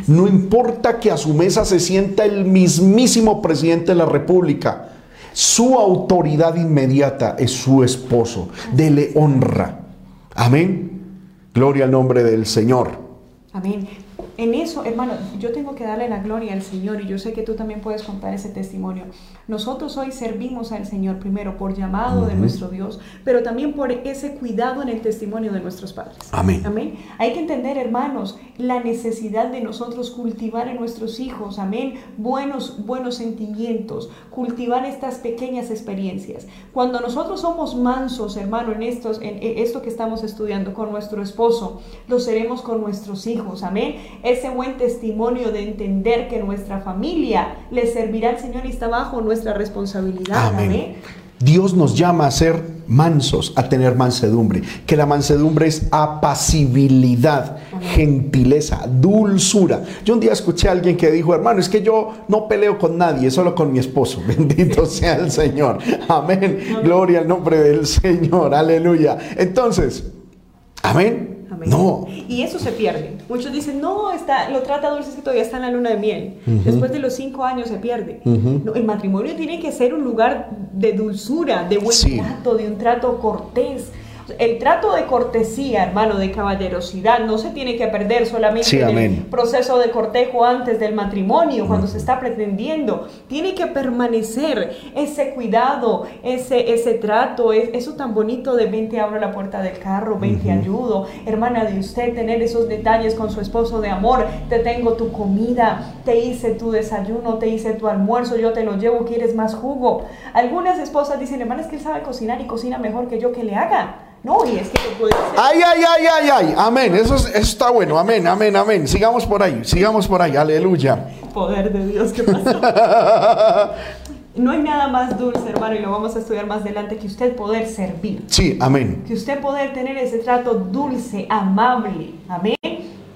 No importa que a su mesa se sienta el mismísimo presidente de la República. Su autoridad inmediata es su esposo. Dele honra. Amén. Gloria al nombre del Señor. Amén. En eso, hermano, yo tengo que darle la gloria al Señor y yo sé que tú también puedes contar ese testimonio. Nosotros hoy servimos al Señor primero por llamado de nuestro Dios, pero también por ese cuidado en el testimonio de nuestros padres. Amén. Amén. Hay que entender, hermanos, la necesidad de nosotros cultivar en nuestros hijos, amén, buenos buenos sentimientos, cultivar estas pequeñas experiencias. Cuando nosotros somos mansos, hermano, en estos en esto que estamos estudiando con nuestro esposo, lo seremos con nuestros hijos. Amén ese buen testimonio de entender que nuestra familia le servirá al Señor y está bajo nuestra responsabilidad. Amén. Dios nos llama a ser mansos, a tener mansedumbre, que la mansedumbre es apacibilidad, gentileza, dulzura. Yo un día escuché a alguien que dijo, hermano, es que yo no peleo con nadie, solo con mi esposo. Bendito sea el Señor. Amén. Gloria al nombre del Señor. Aleluya. Entonces, amén. No. Y eso se pierde. Muchos dicen, no, está, lo trata dulce, es que todavía está en la luna de miel. Después de los cinco años se pierde. el matrimonio tiene que ser un lugar de dulzura, de buen trato, de un trato cortés el trato de cortesía, hermano, de caballerosidad, no se tiene que perder solamente en el proceso de cortejo antes del matrimonio, cuando se está pretendiendo. Tiene que permanecer ese cuidado, ese, ese trato, eso tan bonito de ven te abro la puerta del carro, ven te ayudo, hermana de usted, tener esos detalles con su esposo de amor, te tengo tu comida, te hice tu desayuno, te hice tu almuerzo, yo te lo llevo, quieres más jugo. Algunas esposas dicen, hermana, es que él sabe cocinar y cocina mejor que yo que le haga. No, y es que lo puede Ay, ay, ay, ay, ay. Amén. Eso, está bueno. Amén, amén, amén. Sigamos por ahí. Sigamos por ahí. Aleluya. Poder de Dios, ¿qué pasó? no hay nada más dulce, hermano, y lo vamos a estudiar más adelante, que usted poder servir. Sí, amén. Que usted poder tener ese trato dulce, amable. Amén.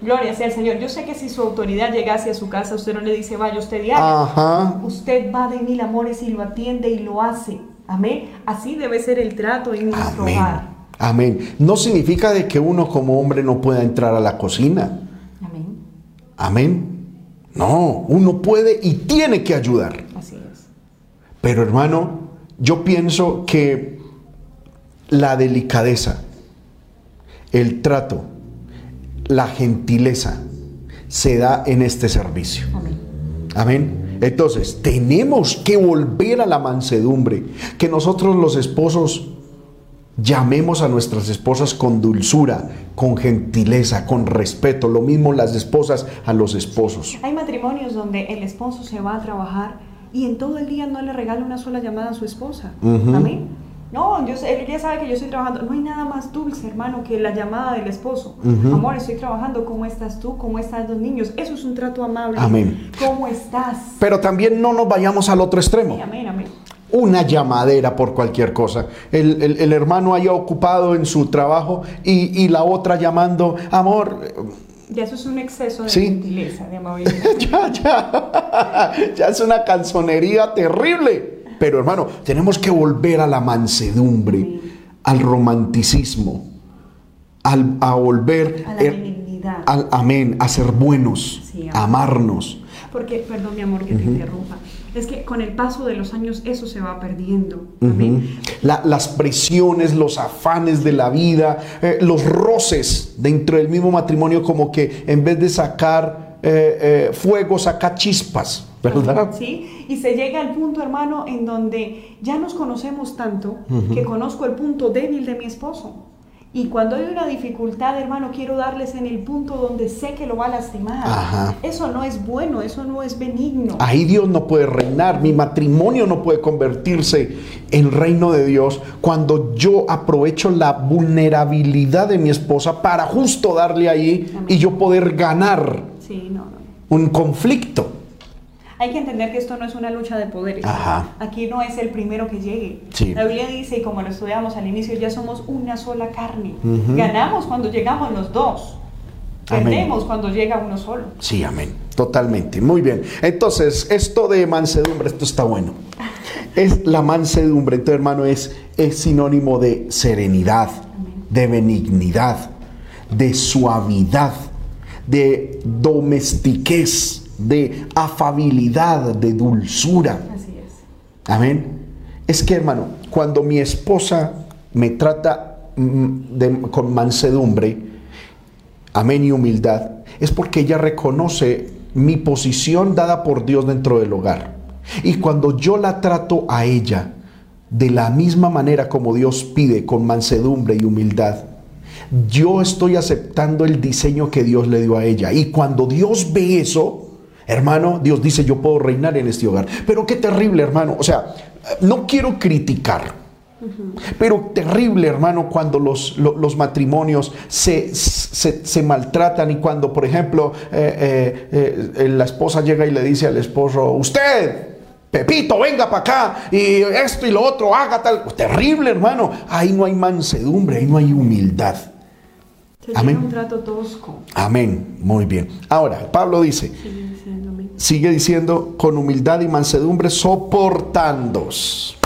Gloria sea al Señor. Yo sé que si su autoridad llegase a su casa, usted no le dice, vaya usted diario. Ajá. Usted va de mil amores y lo atiende y lo hace. Amén. Así debe ser el trato en nuestro hogar. Amén. No significa de que uno como hombre no pueda entrar a la cocina. Amén. Amén. No, uno puede y tiene que ayudar. Así es. Pero hermano, yo pienso que la delicadeza, el trato, la gentileza se da en este servicio. Amén. Amén. Entonces, tenemos que volver a la mansedumbre, que nosotros los esposos Llamemos a nuestras esposas con dulzura, con gentileza, con respeto. Lo mismo las esposas a los esposos. Hay matrimonios donde el esposo se va a trabajar y en todo el día no le regala una sola llamada a su esposa. Amén. No, yo sé, ella sabe que yo estoy trabajando. No hay nada más dulce, hermano, que la llamada del esposo. Amor, estoy trabajando. ¿Cómo estás tú? ¿Cómo están los niños? Eso es un trato amable. Amén. ¿Cómo estás? Pero también no nos vayamos al otro extremo. amén, amén una llamadera por cualquier cosa. El, hermano haya ocupado en su trabajo y, la otra llamando, amor. Ya eso es un exceso de gentileza, de amabilidad. ya, ya. ya es una canzonería terrible. Pero hermano, tenemos que volver a la mansedumbre, al romanticismo, al, a volver... A la benignidad. Al, amén, a ser buenos, a amarnos. Porque, perdón mi amor que te interrumpa es que con el paso de los años eso se va perdiendo. las presiones, los afanes de la vida, eh, los roces dentro del mismo matrimonio, como que en vez de sacar eh, eh, fuego, saca chispas, ¿verdad? Sí, y se llega al punto, hermano, en donde ya nos conocemos tanto que conozco el punto débil de mi esposo. Y cuando hay una dificultad, hermano, quiero darles en el punto donde sé que lo va a lastimar. Eso no es bueno, eso no es benigno. Ahí Dios no puede reinar, mi matrimonio no puede convertirse en reino de Dios cuando yo aprovecho la vulnerabilidad de mi esposa para justo darle ahí y yo poder ganar un conflicto. Hay que entender que esto no es una lucha de poderes. Aquí no es el primero que llegue. La Biblia dice, y como lo estudiamos al inicio, ya somos una sola carne. Ganamos cuando llegamos los dos. Perdemos cuando llega uno solo. Sí, amén. Totalmente. Muy bien. Entonces, esto de mansedumbre, esto está bueno. Es la mansedumbre, entonces, hermano, es, es sinónimo de serenidad, de benignidad, de suavidad, de domestiquez de afabilidad, de dulzura. Así es. Amén. Es que, hermano, cuando mi esposa me trata mm, con mansedumbre, amén y humildad, es porque ella reconoce mi posición dada por Dios dentro del hogar. Y cuando yo la trato a ella de la misma manera como Dios pide, con mansedumbre y humildad, yo estoy aceptando el diseño que Dios le dio a ella. Y cuando Dios ve eso, Hermano, Dios dice, yo puedo reinar en este hogar. Pero qué terrible, hermano. O sea, no quiero criticar. Pero terrible, hermano, cuando los, matrimonios se, maltratan y cuando, por ejemplo, eh, eh, eh, la esposa llega y le dice al esposo, usted, Pepito, venga para acá y esto y lo otro, haga tal. Terrible, hermano. Ahí no hay mansedumbre, ahí no hay humildad. Amén. un trato tosco. Amén. Muy bien. Ahora, Pablo dice, sigue diciendo, con humildad y mansedumbre, soportándos.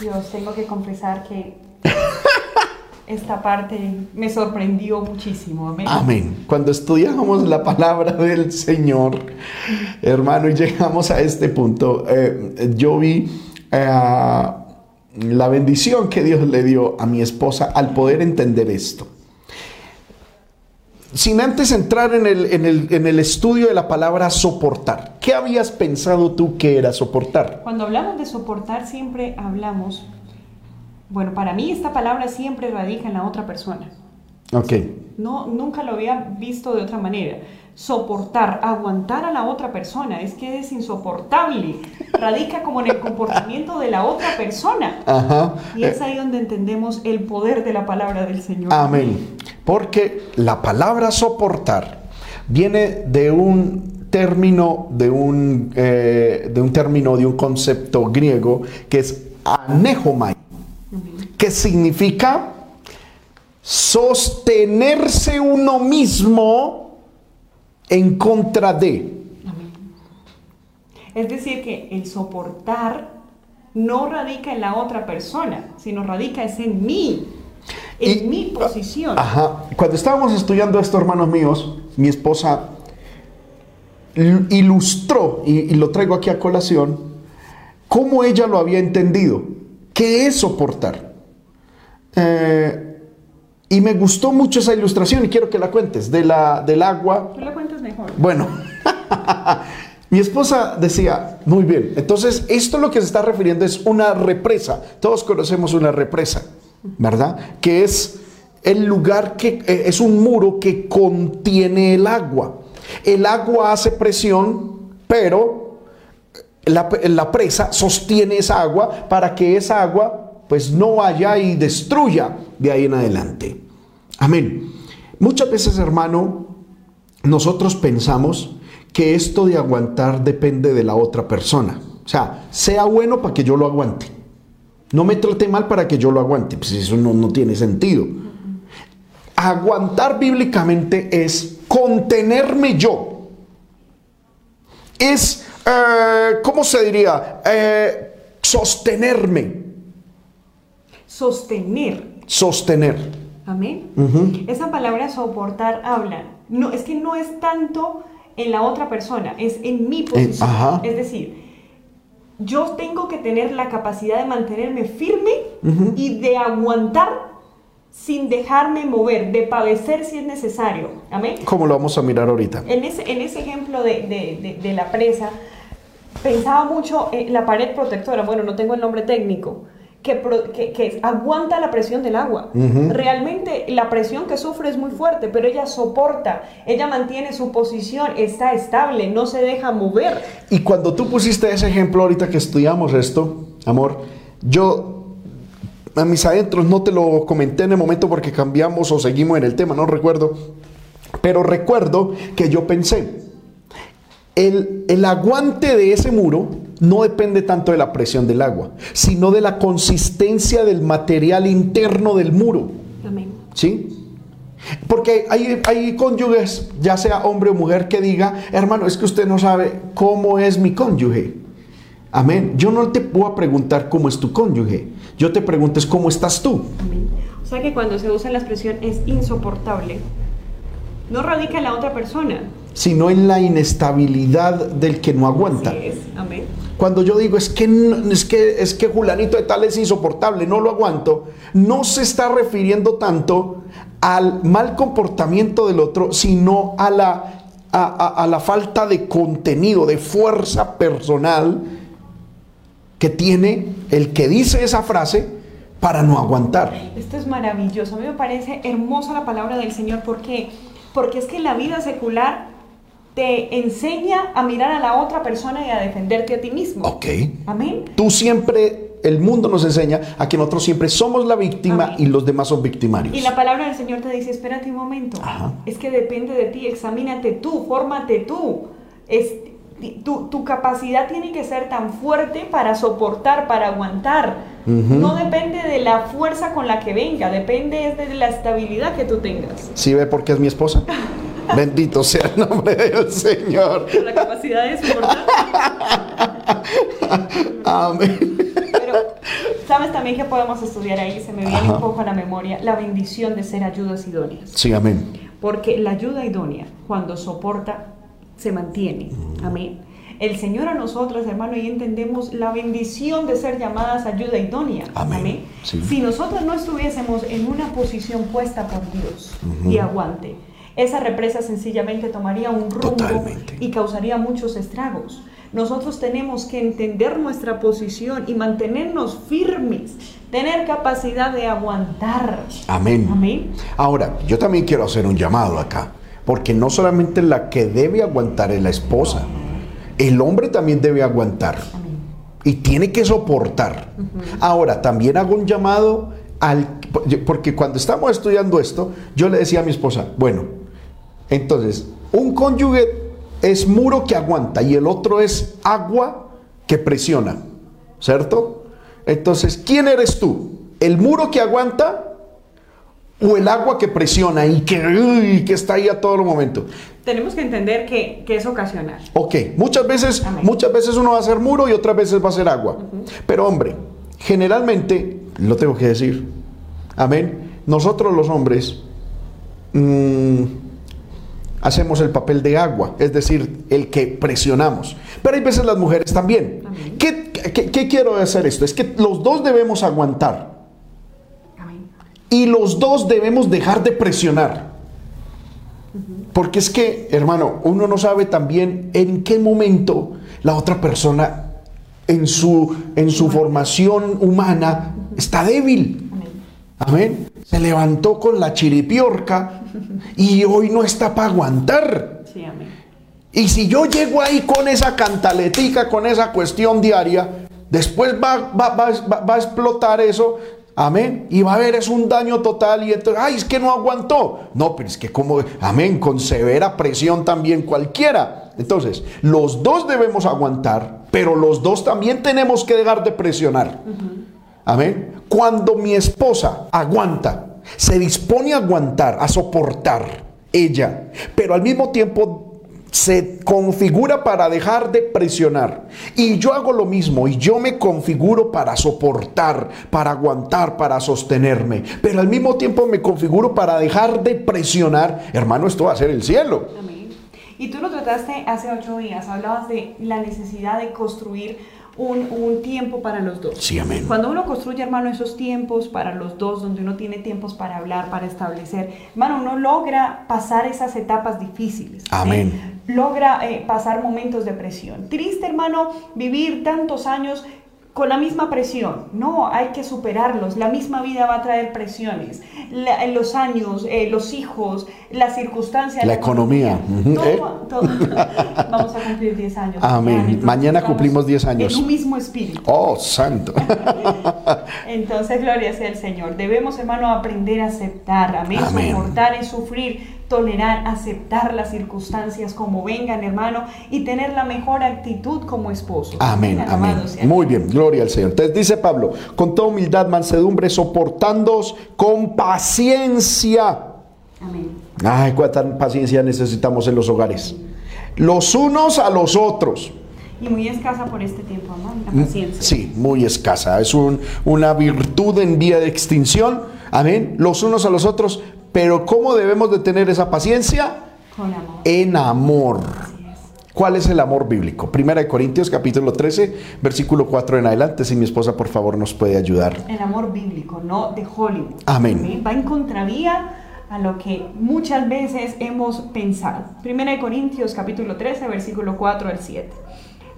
Dios, tengo que confesar que esta parte me sorprendió muchísimo. Amén. Amén. Cuando estudiamos la palabra del Señor, hermano, y llegamos a este punto, eh, yo vi eh, la bendición que Dios le dio a mi esposa al poder entender esto. Sin antes entrar en el, en el estudio de la palabra soportar, ¿qué habías pensado tú que era soportar? Cuando hablamos de soportar siempre hablamos bueno, para mí esta palabra siempre radica en la otra persona. Ok. No, nunca lo había visto de otra manera. Soportar, aguantar a la otra persona, es que es insoportable. Radica como en el comportamiento de la otra persona. Ajá. Y es ahí donde entendemos el poder de la palabra del Señor. Amén. Porque la palabra soportar viene de un término, de un, eh, de un término, de un concepto griego que es anejomai que significa sostenerse uno mismo en contra de. Es decir, que el soportar no radica en la otra persona, sino radica es en mí, en mi posición. Ajá. Cuando estábamos estudiando esto, hermanos míos, mi esposa ilustró, y, y lo traigo aquí a colación, cómo ella lo había entendido. ¿Qué es soportar? Eh, y me gustó mucho esa ilustración y quiero que la cuentes, de la, del agua. Tú la cuentas mejor. Bueno, mi esposa decía, muy bien, entonces esto lo que se está refiriendo es una represa. Todos conocemos una represa, ¿verdad? Que es el lugar que eh, es un muro que contiene el agua. El agua hace presión, pero la, la presa sostiene esa agua para que esa agua pues no vaya y destruya de ahí en adelante. Amén. Muchas veces, hermano, nosotros pensamos que esto de aguantar depende de la otra persona. O sea, sea bueno para que yo lo aguante. No me trate mal para que yo lo aguante. Pues eso no, no tiene sentido. Aguantar bíblicamente es contenerme yo. Es, eh, ¿cómo se diría? Eh, sostenerme sostener. Sostener. Amén. Esa palabra soportar habla. No, es que no es tanto en la otra persona, es en mi posición. es decir, yo tengo que tener la capacidad de mantenerme firme y de aguantar sin dejarme mover, de padecer si es necesario. Amén. Como lo vamos a mirar ahorita. En ese, en ese ejemplo de, de la presa, pensaba mucho en la pared protectora. Bueno, no tengo el nombre técnico que, aguanta la presión del agua. Realmente la presión que sufre es muy fuerte, pero ella soporta, ella mantiene su posición, está estable, no se deja mover. Y cuando tú pusiste ese ejemplo ahorita que estudiamos esto, amor, yo a mis adentros no te lo comenté en el momento porque cambiamos o seguimos en el tema, no recuerdo, pero recuerdo que yo pensé, el, el aguante de ese muro, no depende tanto de la presión del agua, sino de la consistencia del material interno del muro. Amén. ¿Sí? Porque hay, hay cónyuges, ya sea hombre o mujer, que diga, hermano, es que usted no sabe cómo es mi cónyuge. Amén. Yo no te puedo preguntar cómo es tu cónyuge. Yo te pregunto es cómo estás tú. Amén. O sea que cuando se usa la expresión es insoportable, no radica en la otra persona, sino en la inestabilidad del que no aguanta. Así es. Amén. Cuando yo digo es que, es que es que Julanito de tal es insoportable, no lo aguanto, no se está refiriendo tanto al mal comportamiento del otro, sino a la, a, la falta de contenido, de fuerza personal que tiene el que dice esa frase para no aguantar. Esto es maravilloso, a mí me parece hermosa la palabra del Señor porque porque es que la vida secular te enseña a mirar a la otra persona y a defenderte a ti mismo. Ok. Amén. Tú siempre, el mundo nos enseña a que nosotros siempre somos la víctima y los demás son victimarios. Y la palabra del Señor te dice, espérate un momento. Es que depende de ti, examínate tú, fórmate tú. Es, tu, tu capacidad tiene que ser tan fuerte para soportar, para aguantar. No depende de la fuerza con la que venga, depende de la estabilidad que tú tengas. ¿Sí ve por qué es mi esposa? Bendito sea el nombre del Señor. La capacidad de soportar. Amén. Pero, ¿sabes también que podemos estudiar ahí? Se me viene Ajá. un poco a la memoria la bendición de ser ayudas idóneas. Sí, amén. Porque la ayuda idónea, cuando soporta, se mantiene. Amén. El Señor a nosotros, hermano, y entendemos la bendición de ser llamadas ayuda idónea. Amén. Sí. Si nosotros no estuviésemos en una posición puesta por Dios y aguante, esa represa sencillamente tomaría un rumbo Totalmente. y causaría muchos estragos. Nosotros tenemos que entender nuestra posición y mantenernos firmes, tener capacidad de aguantar. Amén. Amén. Ahora, yo también quiero hacer un llamado acá, porque no solamente la que debe aguantar es la esposa, el hombre también debe aguantar Amén. y tiene que soportar. Ahora, también hago un llamado al, porque cuando estamos estudiando esto, yo le decía a mi esposa, bueno, entonces, un cónyuge es muro que aguanta y el otro es agua que presiona, ¿cierto? Entonces, ¿quién eres tú? ¿El muro que aguanta o el agua que presiona y que, uy, que está ahí a todo momento? Tenemos que entender que, que es ocasional. Ok, muchas veces, Amén. muchas veces uno va a ser muro y otras veces va a ser agua. Pero hombre, generalmente, lo tengo que decir, amén, nosotros los hombres mm, hacemos el papel de agua, es decir, el que presionamos. Pero hay veces las mujeres también. Amén. ¿Qué, qué- qué quiero hacer esto? Es que los dos debemos aguantar Amén. y los dos debemos dejar de presionar. Porque es que, hermano, uno no sabe también en qué momento la otra persona en su, en su formación humana está débil. Amén. Amén. Se levantó con la chiripiorca y hoy no está para aguantar. Sí, amén. Y si yo llego ahí con esa cantaletica, con esa cuestión diaria, después va, va- va- va- va a explotar eso, amén, y va a haber es un daño total y entonces, ay, es que no aguantó. No, pero es que como, amén, con severa presión también cualquiera. Entonces, los dos debemos aguantar, pero los dos también tenemos que dejar de presionar. Amén. Cuando mi esposa aguanta, se dispone a aguantar, a soportar ella, pero al mismo tiempo se configura para dejar de presionar. Y yo hago lo mismo y yo me configuro para soportar, para aguantar, para sostenerme. Pero al mismo tiempo me configuro para dejar de presionar. Hermano, esto va a ser el cielo. Amén. Y tú lo trataste hace ocho días, hablabas de la necesidad de construir un, un tiempo para los dos. Sí, amén. Cuando uno construye, hermano, esos tiempos para los dos, donde uno tiene tiempos para hablar, para establecer, hermano, uno logra pasar esas etapas difíciles. Amén. Logra eh, pasar momentos de presión. Triste, hermano, vivir tantos años con la misma presión. No, hay que superarlos. La misma vida va a traer presiones. La- en los años, eh, los hijos, las circunstancias. La economía. Ujú, todo- ¿eh? todo- Vamos a cumplir 10 años. Amén. Entonces, Mañana cumplimos 10 años. En un mismo espíritu. Oh, santo. Entonces, gloria sea el Señor. Debemos, hermano, aprender a aceptar, amén, Amén. soportar y sufrir, tolerar, aceptar las circunstancias como vengan, hermano, y tener la mejor actitud como esposo. Amén, amén. Muy bien, gloria al Señor. Entonces dice Pablo, con toda humildad, mansedumbre, soportándoos con paciencia. Amén. Ay, cuánta paciencia necesitamos en los hogares. Los unos a los otros. Y muy escasa por este tiempo, hermano, la paciencia. Mm, Sí, muy escasa. Es un- una virtud en vía de extinción. Amén. Los unos a los otros. Pero ¿cómo debemos de tener esa paciencia? Con amor. En amor. ¿Cuál es el amor bíblico? Primera de Corintios capítulo 13, versículo 4 en adelante. Si mi esposa por favor nos puede ayudar. El amor bíblico, no de Hollywood. Amén. Va en contravía a lo que muchas veces hemos pensado. Primera de Corintios capítulo 13, versículo 4 al 7.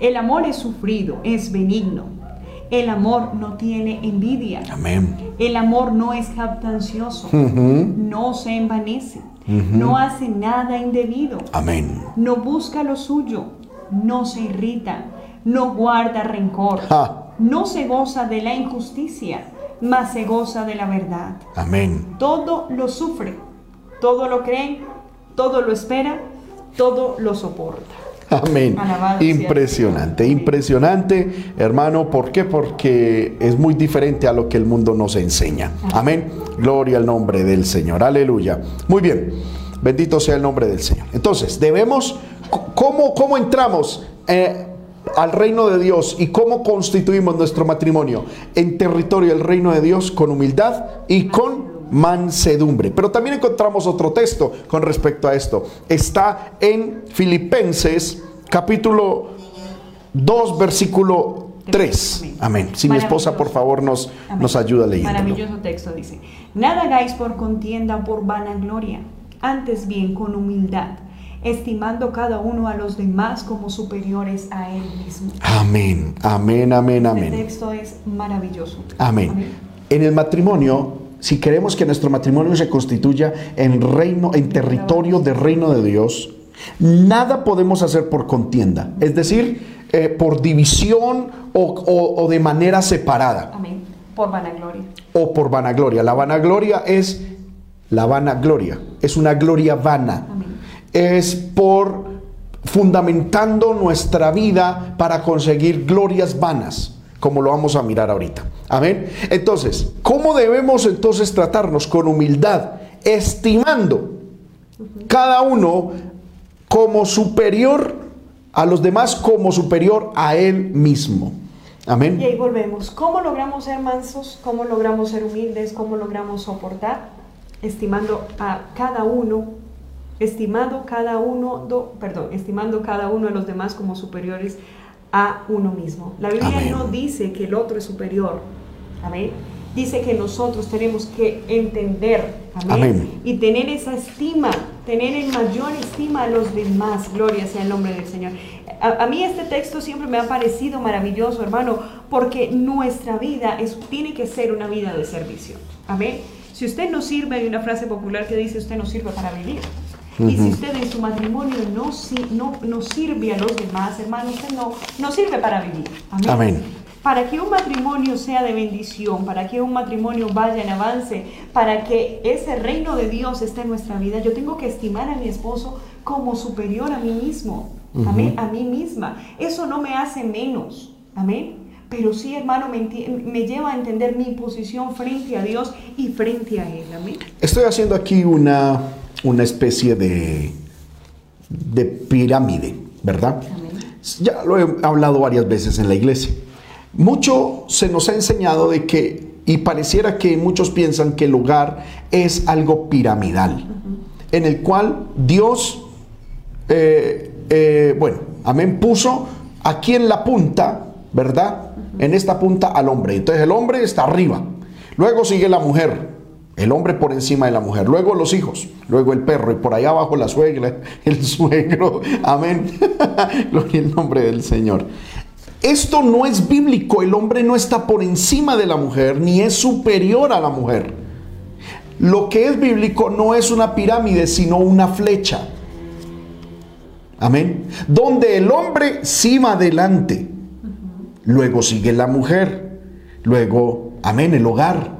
El amor es sufrido, es benigno. El amor no tiene envidia. Amén. El amor no es jactancioso. Ujú. No se envanece. No hace nada indebido. Amén. No busca lo suyo, no se irrita, no guarda rencor, Ja. no se goza de la injusticia, mas se goza de la verdad. Amén. Todo lo sufre, todo lo cree, todo lo espera, todo lo soporta. Amén. Alabado impresionante, impresionante, hermano. ¿Por qué? Porque es muy diferente a lo que el mundo nos enseña. Amén. Gloria al nombre del Señor. Aleluya. Muy bien. Bendito sea el nombre del Señor. Entonces, debemos, ¿cómo, cómo entramos? eh, al reino de Dios y cómo constituimos nuestro matrimonio en territorio del reino de Dios con humildad y con mansedumbre. Pero también encontramos otro texto con respecto a esto. Está en Filipenses capítulo 2 versículo 3. Amén. Si mi esposa por favor nos, Amén. nos ayuda leyendo. Maravilloso texto dice, nada hagáis por contienda o por vanagloria, antes bien con humildad, estimando cada uno a los demás como superiores a él mismo. Amén, amén, amén, Este amén. texto es maravilloso. Amén. En el matrimonio, si queremos que nuestro matrimonio se constituya en reino, en territorio del reino de Dios, nada podemos hacer por contienda, es decir, eh, por división o, o- o de manera separada Amén. Por vanagloria. o por vanagloria. La vanagloria es la vanagloria, es una gloria vana. Amén. Es por fundamentando nuestra vida para conseguir glorias vanas, como lo vamos a mirar ahorita. Amén. Entonces, ¿cómo debemos entonces tratarnos con humildad, estimando cada uno como superior a los demás, como superior a él mismo? Amén. Y ahí volvemos. ¿Cómo logramos ser mansos? ¿Cómo logramos ser humildes? ¿Cómo logramos soportar? Estimando a cada uno, estimado cada uno, do- perdón, estimando cada uno de los demás como superiores a uno mismo. La Biblia Amén. no dice que el otro es superior. Amén. Dice que nosotros tenemos que entender, amén, Amén. y tener esa estima, tener en mayor estima a los demás. Gloria sea el nombre del Señor. A, a mí este texto siempre me ha parecido maravilloso, hermano, porque nuestra vida es, tiene que ser una vida de servicio. Amén. Si usted no sirve, hay una frase popular que dice, usted no sirve para vivir. Y si usted en su matrimonio no, no, no sirve a los demás, hermano, usted no, no sirve para vivir. Amén. Amén. Para que un matrimonio sea de bendición, para que un matrimonio vaya en avance, para que ese reino de Dios esté en nuestra vida, yo tengo que estimar a mi esposo como superior a mí mismo, amén, a mí misma. Eso no me hace menos, amén. Pero sí, hermano, me, lleva a entender mi posición frente a Dios y frente a Él, amén. Estoy haciendo aquí una, una especie de, de pirámide, ¿verdad? Amén. Ya lo he hablado varias veces en la iglesia. Mucho se nos ha enseñado de que, y pareciera que muchos piensan que el hogar es algo piramidal, en el cual Dios, eh, eh, bueno, amén, puso aquí en la punta, ¿verdad? En esta punta al hombre. Entonces el hombre está arriba. Luego sigue la mujer. El hombre por encima de la mujer, luego los hijos, luego el perro y por allá abajo la suegra, el suegro. Amén. Gloria al nombre del Señor. Esto no es bíblico, el hombre no está por encima de la mujer ni es superior a la mujer. Lo que es bíblico no es una pirámide, sino una flecha. Amén. Donde el hombre sí va adelante. Luego sigue la mujer. Luego, amén, el hogar.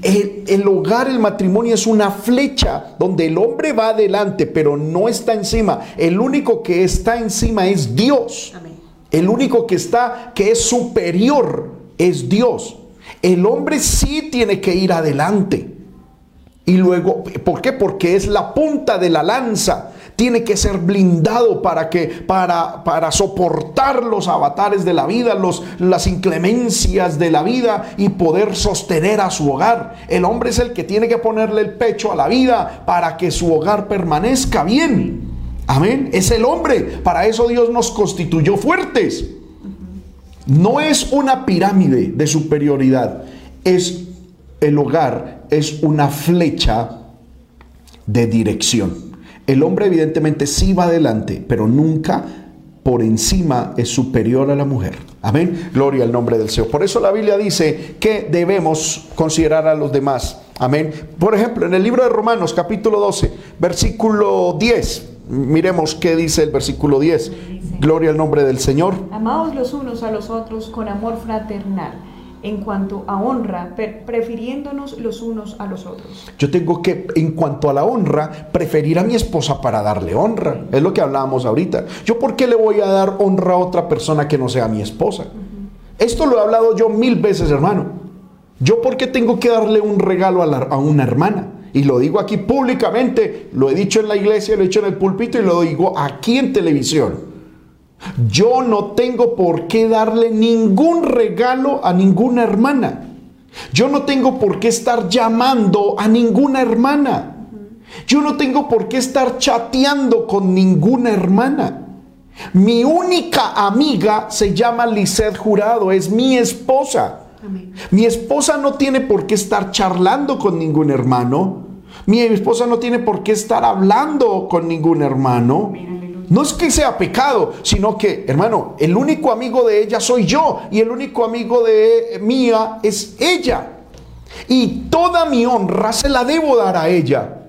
El, el hogar, el matrimonio es una flecha donde el hombre va adelante, pero no está encima. El único que está encima es Dios. Amén. El único que está, que es superior, es Dios. El hombre sí tiene que ir adelante. Y luego, ¿por qué? Porque es la punta de la lanza. Tiene que ser blindado para que para, para soportar los avatares de la vida, los, las inclemencias de la vida y poder sostener a su hogar. El hombre es el que tiene que ponerle el pecho a la vida para que su hogar permanezca bien. Amén. Es el hombre. Para eso Dios nos constituyó fuertes. No es una pirámide de superioridad. Es el hogar, es una flecha de dirección. El hombre evidentemente sí va adelante, pero nunca por encima es superior a la mujer. Amén. Gloria al nombre del Señor. Por eso la Biblia dice que debemos considerar a los demás. Amén. Por ejemplo, en el libro de Romanos capítulo 12, versículo 10. Miremos qué dice el versículo 10. Gloria al nombre del Señor. Amaos los unos a los otros con amor fraternal. en cuanto a honra, prefiriéndonos los unos a los otros. Yo tengo que, en cuanto a la honra, preferir a mi esposa para darle honra. Es lo que hablábamos ahorita. ¿Yo por qué le voy a dar honra a otra persona que no sea mi esposa? Esto lo he hablado yo mil veces, hermano. ¿Yo por qué tengo que darle un regalo a, a una hermana? Y lo digo aquí públicamente, lo he dicho en la iglesia, lo he dicho en el púlpito y lo digo aquí en televisión. Yo no tengo por qué darle ningún regalo a ninguna hermana. Yo no tengo por qué estar llamando a ninguna hermana. Yo no tengo por qué estar chateando con ninguna hermana. Mi única amiga se llama Lisette Jurado, es mi esposa. Mi esposa no tiene por qué estar charlando con ningún hermano. Mi esposa no tiene por qué estar hablando con ningún hermano. No es que sea pecado, sino que, hermano, el único amigo de ella soy yo y el único amigo de mía es ella. Y toda mi honra se la debo dar a ella.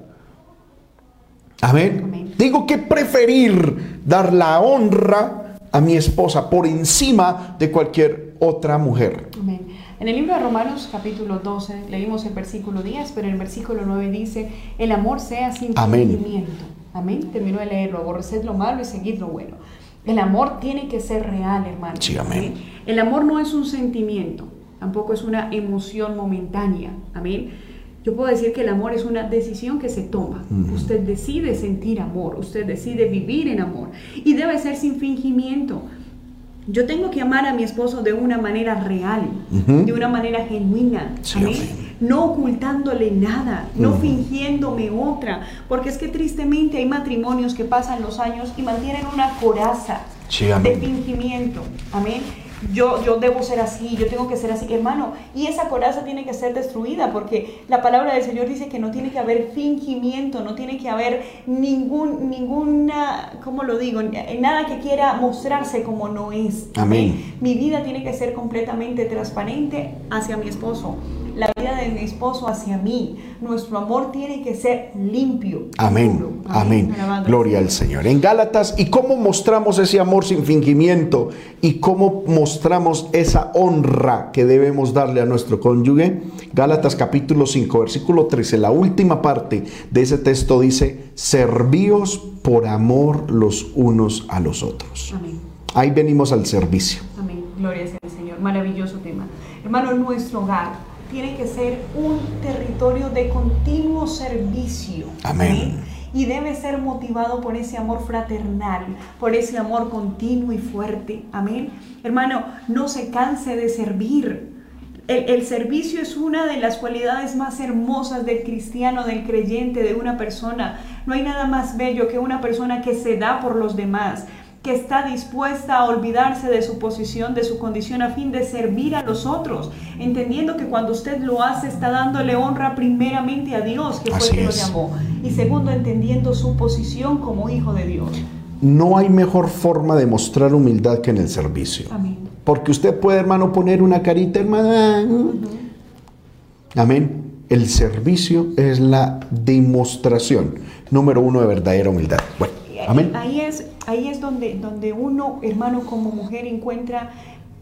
Amén. Digo que preferir dar la honra a mi esposa por encima de cualquier otra mujer. Amén. En el libro de Romanos capítulo 12 leímos el versículo 10, pero en el versículo 9 dice, el amor sea sin sentimiento. Amén. Terminó de leerlo, aborreced lo malo y seguid lo bueno. El amor tiene que ser real, hermano. Sí, amén. El amor no es un sentimiento, tampoco es una emoción momentánea. Amén. Yo puedo decir que el amor es una decisión que se toma. Usted decide sentir amor, usted decide vivir en amor y debe ser sin fingimiento. Yo tengo que amar a mi esposo de una manera real, de una manera genuina, no ocultándole nada, no fingiéndome otra, porque es que tristemente hay matrimonios que pasan los años y mantienen una coraza de fingimiento. Amén yo, yo debo ser así, yo tengo que ser así, hermano. Y esa coraza tiene que ser destruida porque la palabra del Señor dice que no tiene que haber fingimiento, no tiene que haber ningún, ninguna, ¿cómo lo digo? Nada que quiera mostrarse como no es. Amén. Mi vida tiene que ser completamente transparente hacia mi esposo la vida de mi esposo hacia mí. Nuestro amor tiene que ser limpio. Amén. Amén. Gloria al Señor. En Gálatas, ¿y cómo mostramos ese amor sin fingimiento? ¿Y cómo mostramos esa honra que debemos darle a nuestro cónyuge? Gálatas capítulo 5, versículo 13, la última parte de ese texto dice, servíos por amor los unos a los otros. Amén. Ahí venimos al servicio. Amén. Gloria al Señor. Maravilloso tema. Hermano, nuestro hogar tiene que ser un territorio de continuo servicio. Amén. Y debe ser motivado por ese amor fraternal, por ese amor continuo y fuerte. Amén. Hermano, no se canse de servir. El, el, servicio es una de las cualidades más hermosas del cristiano, del creyente, de una persona. No hay nada más bello que una persona que se da por los demás, que está dispuesta a olvidarse de su posición, de su condición, a fin de servir a los otros, entendiendo que cuando usted lo hace está dándole honra primeramente a Dios, que fue el que lo llamó, y segundo, entendiendo su posición como hijo de Dios. No hay mejor forma de mostrar humildad que en el servicio. Amén. Porque usted puede, hermano, poner una carita, hermana. Amén. El servicio es la demostración número uno de verdadera humildad. Bueno, amén. Ahí es ahí es donde, donde uno, hermano, como mujer encuentra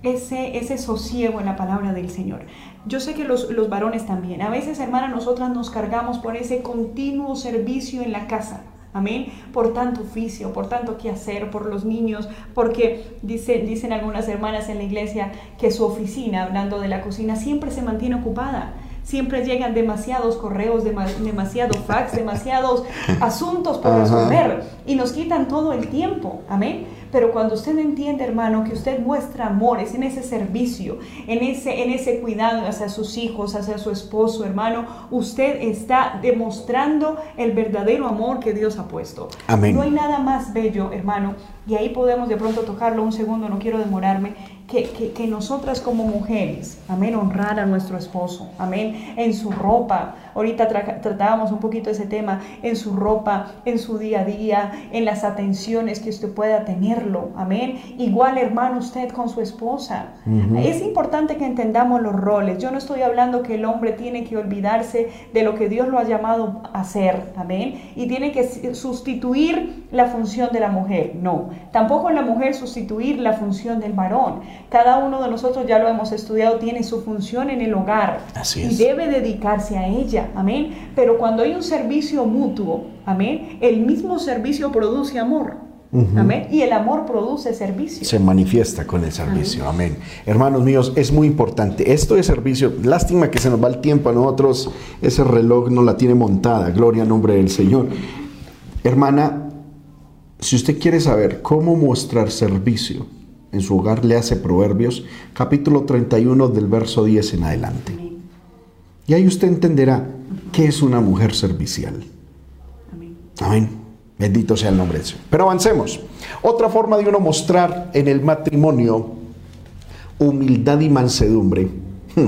ese, ese sosiego en la palabra del Señor. Yo sé que los, los varones también. A veces, hermana, nosotras nos cargamos por ese continuo servicio en la casa. Amén. Por tanto oficio, por tanto que hacer, por los niños, porque dicen, dicen algunas hermanas en la iglesia que su oficina, hablando de la cocina, siempre se mantiene ocupada siempre llegan demasiados correos, demasiado fax, demasiados asuntos por resolver y nos quitan todo el tiempo. Amén. Pero cuando usted entiende, hermano, que usted muestra amor, es en ese servicio, en ese, en ese cuidado hacia sus hijos, hacia su esposo, hermano, usted está demostrando el verdadero amor que Dios ha puesto. Amén. No hay nada más bello, hermano, y ahí podemos de pronto tocarlo un segundo, no quiero demorarme que, nosotras como mujeres, amén, honrar a nuestro esposo, amén, en su ropa. Ahorita tratábamos un poquito ese tema, en su ropa, en su día a día, en las atenciones que usted pueda tenerlo, amén. Igual, hermano, usted con su esposa. Es importante que entendamos los roles. Yo no estoy hablando que el hombre tiene que olvidarse de lo que Dios lo ha llamado a hacer, amén, y tiene que sustituir la función de la mujer. No, tampoco la mujer sustituir la función del varón Cada uno de nosotros, ya lo hemos estudiado, tiene su función en el hogar Así y es. debe dedicarse a ella, amén. Pero cuando hay un servicio mutuo, amén, el mismo servicio produce amor, amén, y el amor produce servicio. se manifiesta con el servicio. Amén. Hermanos míos, es muy importante. Esto de servicio, lástima que se nos va el tiempo a nosotros, ese reloj no la tiene montada. Gloria al nombre del Señor. Hermana, si usted quiere saber cómo mostrar servicio en su hogar, le hace Proverbios, capítulo 31 del verso 10 en adelante. Amén. Y ahí usted entenderá qué es una mujer servicial. Amén. Amén. Bendito sea el nombre de Dios. Pero avancemos. Otra forma de uno mostrar en el matrimonio humildad y mansedumbre hmm,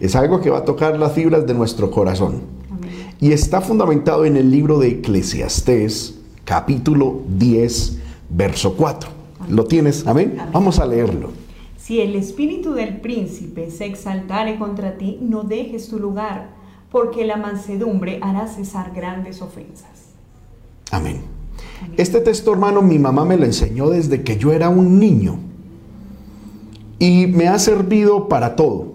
es algo que va a tocar las fibras de nuestro corazón. Amén. Y está fundamentado en el libro de Eclesiastés, capítulo 10, verso 4. ¿Lo tienes? Amén. Amén. Vamos a leerlo. Si el espíritu del príncipe se exaltare contra ti, no dejes tu lugar, porque la mansedumbre hará cesar grandes ofensas. Amén. Este texto, hermano, mi mamá me lo enseñó desde que yo era un niño. Y me ha servido para todo.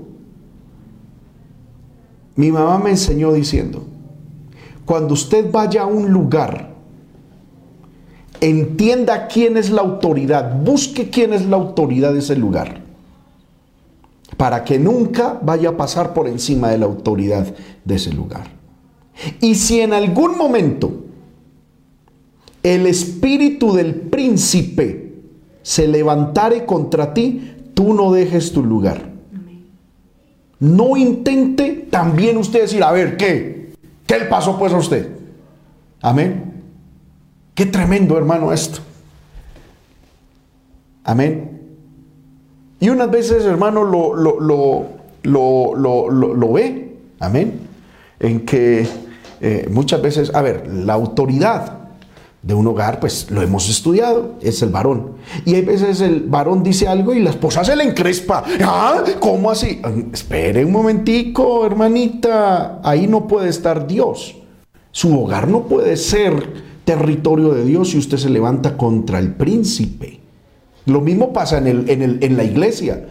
Mi mamá me enseñó diciendo, cuando usted vaya a un lugar, entienda quién es la autoridad, busque quién es la autoridad de ese lugar, para que nunca vaya a pasar por encima de la autoridad de ese lugar. Y si en algún momento el espíritu del príncipe se levantare contra ti, tú no dejes tu lugar. No intente también usted decir, a ver, ¿qué? ¿Qué le pasó pues a usted? Amén. Qué tremendo, hermano, esto. Amén. Y unas veces, hermano, lo, lo, lo, lo, ve. Amén. En que eh, muchas veces, a ver, la autoridad de un hogar, pues lo hemos estudiado, es el varón. Y hay veces el varón dice algo y la esposa se le encrespa. ¿Ah? ¿Cómo así? Ah, Espere un momentico, hermanita. Ahí no puede estar Dios. Su hogar no puede ser territorio de Dios si usted se levanta contra el príncipe. Lo mismo pasa en, el, en, el- en la iglesia.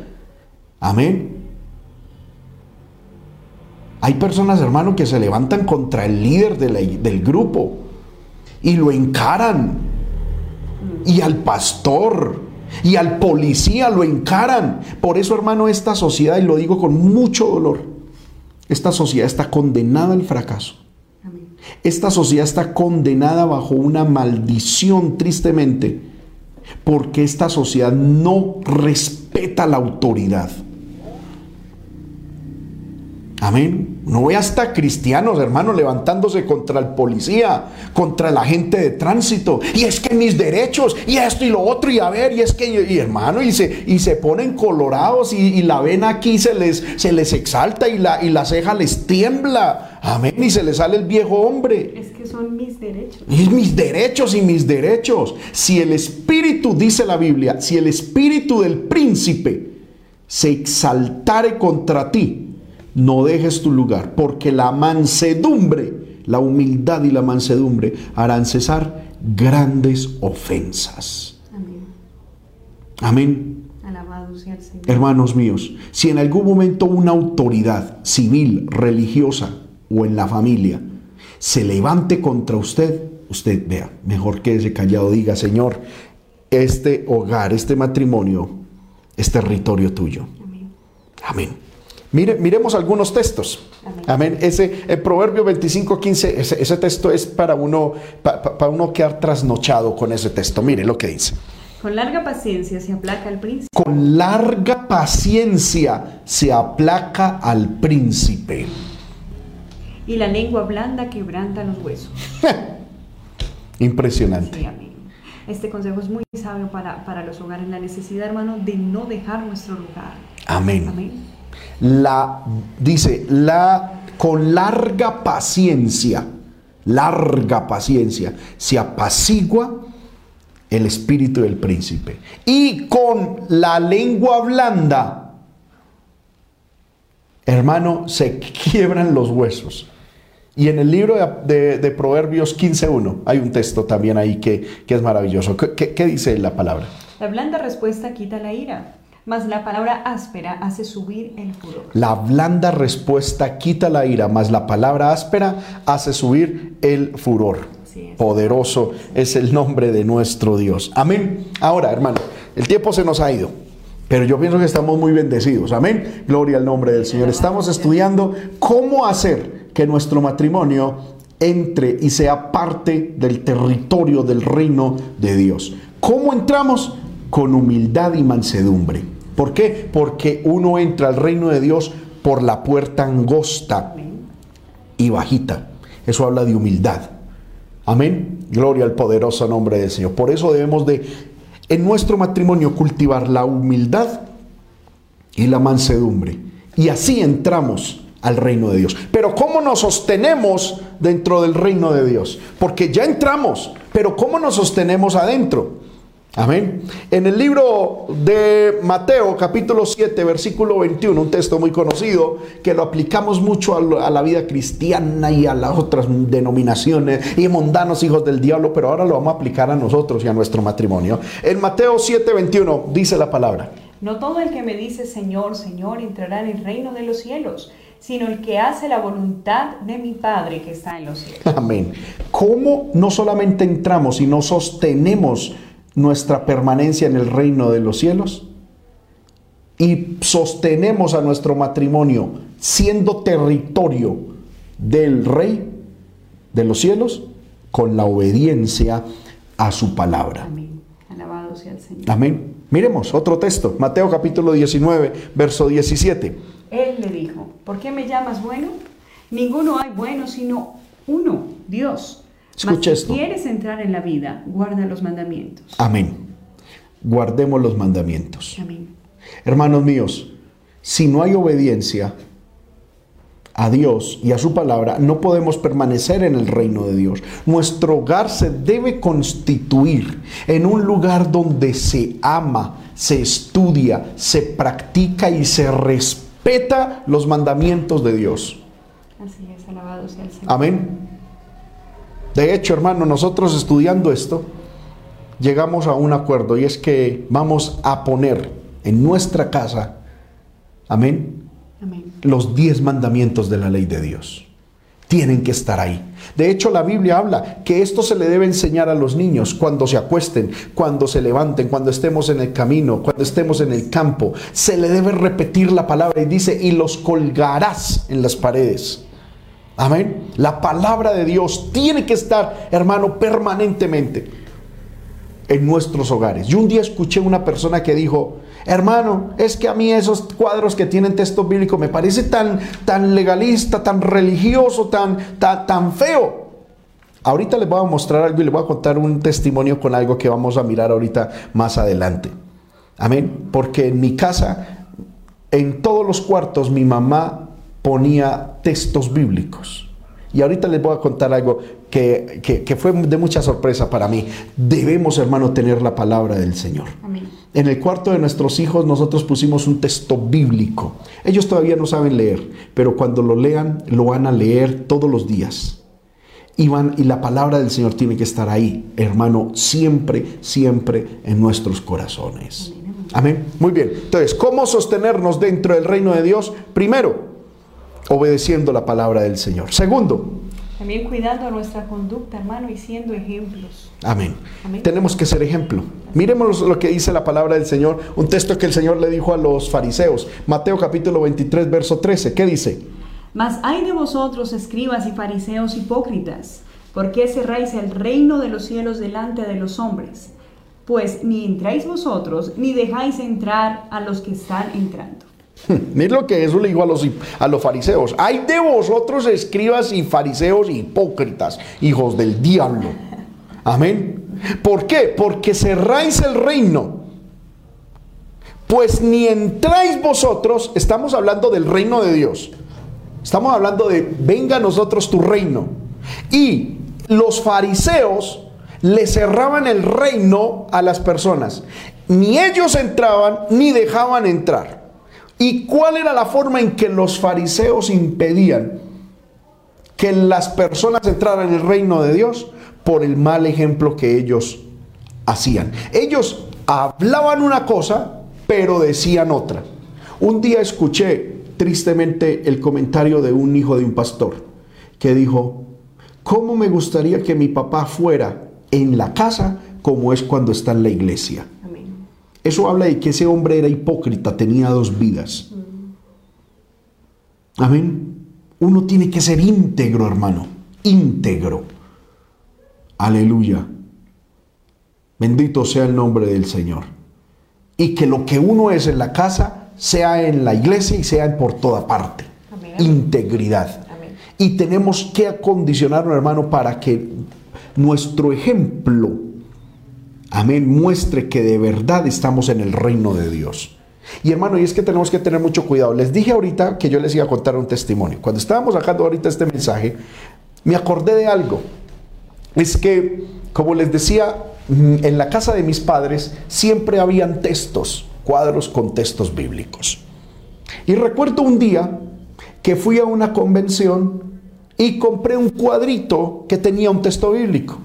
Amén. Hay personas, hermano, que se levantan contra el líder del grupo y lo encaran. Y al pastor y al policía lo encaran. Por eso, hermano, esta sociedad, y lo digo con mucho dolor, esta sociedad está condenada al fracaso. Esta sociedad está condenada bajo una maldición, tristemente, porque esta sociedad no respeta la autoridad. Amén. No ve hasta cristianos, hermanos, levantándose contra el policía, contra la gente de tránsito. Y es que mis derechos, y esto y lo otro, y a ver, y es que, y hermano, y se, y se ponen colorados, y, y la vena aquí se les, se les exalta, y la, y la ceja les tiembla. Amén. Y se les sale el viejo hombre. Es que son mis derechos. Y mis derechos y mis derechos. Si el espíritu, dice la Biblia, si el espíritu del príncipe se exaltare contra ti, no dejes tu lugar, porque la mansedumbre, la humildad y la mansedumbre harán cesar grandes ofensas. Amén. Amén. Alabado sea el Señor. Hermanos míos, si en algún momento una autoridad civil, religiosa o en la familia se levante contra usted, usted vea, mejor quédese callado, diga, Señor, este hogar, este matrimonio es territorio tuyo. Amén. Amén. Mire, miremos algunos textos. Amén. Amén. Ese el Proverbio 25, 15, ese, ese texto es para uno, pa- pa- para uno quedar trasnochado con ese texto. Mire lo que dice. Con larga paciencia se aplaca el príncipe. Con larga paciencia se aplaca al príncipe. Y la lengua blanda quebranta los huesos. Impresionante. Sí, amén. Este consejo es muy sabio para, para los hogares. La necesidad, hermano, de no dejar nuestro lugar. Amén. Amén. La dice, la con larga paciencia, larga paciencia se apacigua el espíritu del príncipe. Y con la lengua blanda, hermano, se quiebran los huesos. Y en el libro de, de- de Proverbios 15.1 hay un texto también ahí que, que es maravilloso. ¿Qué, qué- qué dice la palabra? La blanda respuesta quita la ira, mas la palabra áspera hace subir el furor. La blanda respuesta quita la ira, mas la palabra áspera hace subir el furor. Es. Poderoso es el nombre de nuestro Dios. Amén. Ahora, hermano, el tiempo se nos ha ido. Pero yo pienso que estamos muy bendecidos. Amén. Gloria al nombre del Señor. Estamos estudiando cómo hacer que nuestro matrimonio entre y sea parte del territorio del reino de Dios. ¿Cómo entramos? Con humildad y mansedumbre. ¿Por qué? Porque uno entra al reino de Dios por la puerta angosta y bajita. Eso habla de humildad. Amén. Gloria al poderoso nombre del Señor. Por eso debemos de, en nuestro matrimonio, cultivar la humildad y la mansedumbre. Y así entramos al reino de Dios. Pero ¿cómo nos sostenemos dentro del reino de Dios? Porque ya entramos, pero ¿cómo nos sostenemos adentro? Amén. En el libro de Mateo, capítulo 7, versículo 21, un texto muy conocido que lo aplicamos mucho a, lo- a la vida cristiana y a las otras denominaciones y mundanos hijos del diablo, pero ahora lo vamos a aplicar a nosotros y a nuestro matrimonio. En Mateo 7, 21 dice la palabra. No todo el que me dice Señor, Señor entrará en el reino de los cielos, sino el que hace la voluntad de mi Padre que está en los cielos. Amén. ¿Cómo no solamente entramos, sino sostenemos nuestra permanencia en el reino de los cielos? Y sostenemos a nuestro matrimonio siendo territorio del rey de los cielos con la obediencia a su palabra. Amén. Alabado sea el Señor. Amén. Miremos otro texto, Mateo capítulo 19, verso 17. Él le dijo, ¿por qué me llamas bueno? Ninguno hay bueno sino uno, Dios. Mas Escucha si esto. quieres entrar en la vida, guarda los mandamientos. Amén. Guardemos los mandamientos. Amén. Hermanos míos, si no hay obediencia a Dios y a su palabra, no podemos permanecer en el reino de Dios. Nuestro hogar se debe constituir en un lugar donde se ama, se estudia, se practica y se respeta los mandamientos de Dios. Así es, alabado sea el Señor. Amén. De hecho, hermano, nosotros estudiando esto, llegamos a un acuerdo y es que vamos a poner en nuestra casa, amén, Amén. los diez mandamientos de la ley de Dios. Tienen que estar ahí. De hecho, la Biblia habla que esto se le debe enseñar a los niños cuando se acuesten, cuando se levanten, cuando estemos en el camino, cuando estemos en el campo. Se le debe repetir la palabra y dice, y los colgarás en las paredes. Amén. La palabra de Dios tiene que estar, hermano, permanentemente en nuestros hogares. Yo un día escuché una persona que dijo, hermano, es que a mí esos cuadros que tienen texto bíblico me parece tan, tan legalista, tan religioso, tan, tan, tan feo. Ahorita les voy a mostrar algo y les voy a contar un testimonio con algo que vamos a mirar ahorita más adelante. Amén. Porque en mi casa, en todos los cuartos, mi mamá ponía textos bíblicos. Y ahorita les voy a contar algo que, que- que fue de mucha sorpresa para mí. Debemos, hermano, tener la palabra del Señor. Amén. En el cuarto de nuestros hijos nosotros pusimos un texto bíblico. Ellos todavía no saben leer, pero cuando lo lean, lo van a leer todos los días. Y, van, y la palabra del Señor tiene que estar ahí, hermano, siempre, siempre en nuestros corazones. Amén. Muy bien. Entonces, ¿cómo sostenernos dentro del reino de Dios? Primero, obedeciendo la palabra del Señor. Segundo, También cuidando nuestra conducta, hermano, y siendo ejemplos. Amén. Amén. Tenemos que ser ejemplo. Miremos lo que dice la palabra del Señor, un texto que el Señor le dijo a los fariseos. Mateo capítulo 23, verso 13. ¿Qué dice? Mas hay de vosotros, escribas y fariseos hipócritas, ¿por qué cerráis el reino de los cielos delante de los hombres? Pues ni entráis vosotros, ni dejáis entrar a los que están entrando. Mira lo que Jesús le dijo a los, a los fariseos. Hay de vosotros escribas y fariseos hipócritas, hijos del diablo. Amén. ¿Por qué? Porque cerráis el reino. Pues ni entráis vosotros, estamos hablando del reino de Dios. Estamos hablando de venga a nosotros tu reino. Y los fariseos le cerraban el reino a las personas. Ni ellos entraban ni dejaban entrar. ¿Y cuál era la forma en que los fariseos impedían que las personas entraran en el reino de Dios? Por el mal ejemplo que ellos hacían. Ellos hablaban una cosa pero decían otra. Un día escuché tristemente el comentario de un hijo de un pastor que dijo, ¿cómo me gustaría que mi papá fuera en la casa como es cuando está en la iglesia? Eso habla de que ese hombre era hipócrita, tenía dos vidas. Amén. Uno tiene que ser íntegro, hermano. Íntegro. Aleluya. Bendito sea el nombre del Señor. Y que lo que uno es en la casa sea en la iglesia y sea por toda parte. Integridad. Y tenemos que acondicionarnos, hermano, para que nuestro ejemplo, amén, muestre que de verdad estamos en el reino de Dios. Y hermano, y es que tenemos que tener mucho cuidado. Les dije ahorita que yo les iba a contar un testimonio. Cuando estábamos sacando ahorita este mensaje, me acordé de algo. Es que, como les decía, mm, en la casa de mis padres siempre habían textos, cuadros con textos bíblicos. Y recuerdo un día que fui a una convención y compré un cuadrito que tenía un texto bíblico.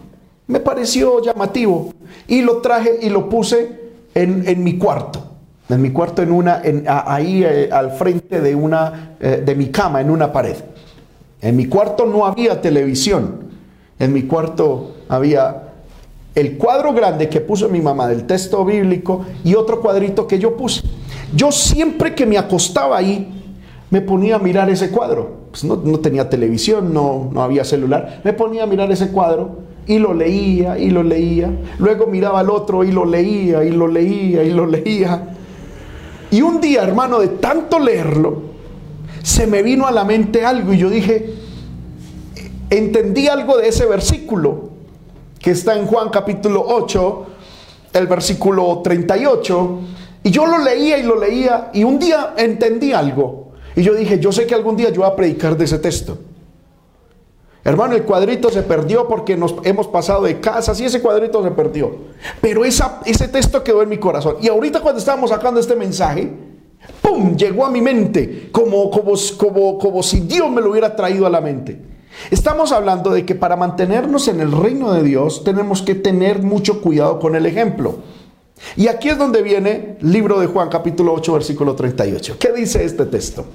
Me pareció llamativo y lo traje y lo puse en, en mi cuarto en mi cuarto, en una, en, ahí eh, al frente de, una, eh, de mi cama, en una pared. En mi cuarto no había televisión. En mi cuarto había el cuadro grande que puso mi mamá del texto bíblico y otro cuadrito que yo puse. Yo siempre que me acostaba ahí, me ponía a mirar ese cuadro. Pues no, no, tenía televisión, no, no había celular. Me ponía a mirar ese cuadro y lo leía y lo leía. Luego miraba al otro y lo leía y lo leía y lo leía. Y un día, hermano, de tanto leerlo, se me vino a la mente algo y yo dije, entendí algo de ese versículo que está en Juan capítulo 8, el versículo 38, y yo lo leía y lo leía y un día entendí algo. Y yo dije, yo sé que algún día yo voy a predicar de ese texto. Hermano, el cuadrito se perdió porque nos hemos pasado de casas y ese cuadrito se perdió. Pero ese texto quedó en mi corazón. Y ahorita cuando estábamos sacando este mensaje, ¡pum! Llegó a mi mente como, como, como, como si Dios me lo hubiera traído a la mente. Estamos hablando de que para mantenernos en el reino de Dios tenemos que tener mucho cuidado con el ejemplo. Y aquí es donde viene libro de Juan capítulo 8 versículo 38. ¿Qué dice este texto?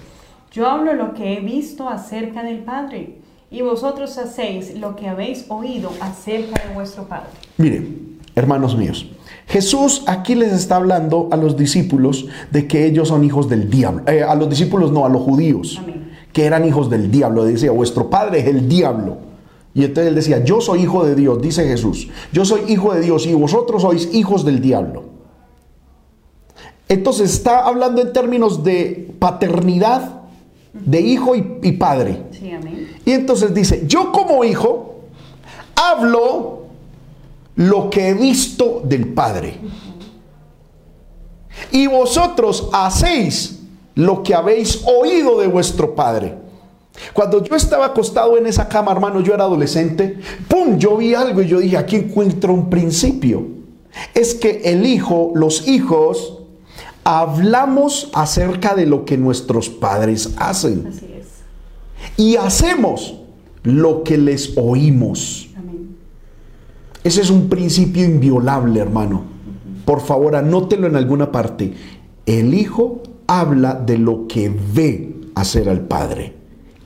Yo hablo lo que he visto acerca del Padre y vosotros hacéis lo que habéis oído acerca de vuestro Padre. Miren, hermanos míos, Jesús aquí les está hablando a los discípulos de que ellos son hijos del diablo. Eh, a los discípulos no, a los judíos, que eran hijos del diablo. Decía, vuestro padre es el diablo. Y entonces él decía, yo soy hijo de Dios, dice Jesús. Yo soy hijo de Dios y vosotros sois hijos del diablo. Entonces está hablando en términos de paternidad, de hijo y, y padre. Sí, amén. Y entonces dice, yo como hijo hablo lo que he visto del Padre. Y vosotros hacéis lo que habéis oído de vuestro Padre. Cuando yo estaba acostado en esa cama, hermano, yo era adolescente, ¡pum! Yo vi algo y yo dije, aquí encuentro un principio. Es que el hijo, los hijos, hablamos acerca de lo que nuestros padres hacen y hacemos lo que les oímos. Ese es un principio inviolable, hermano. Por favor, anótelo en alguna parte. El Hijo habla de lo que ve hacer al Padre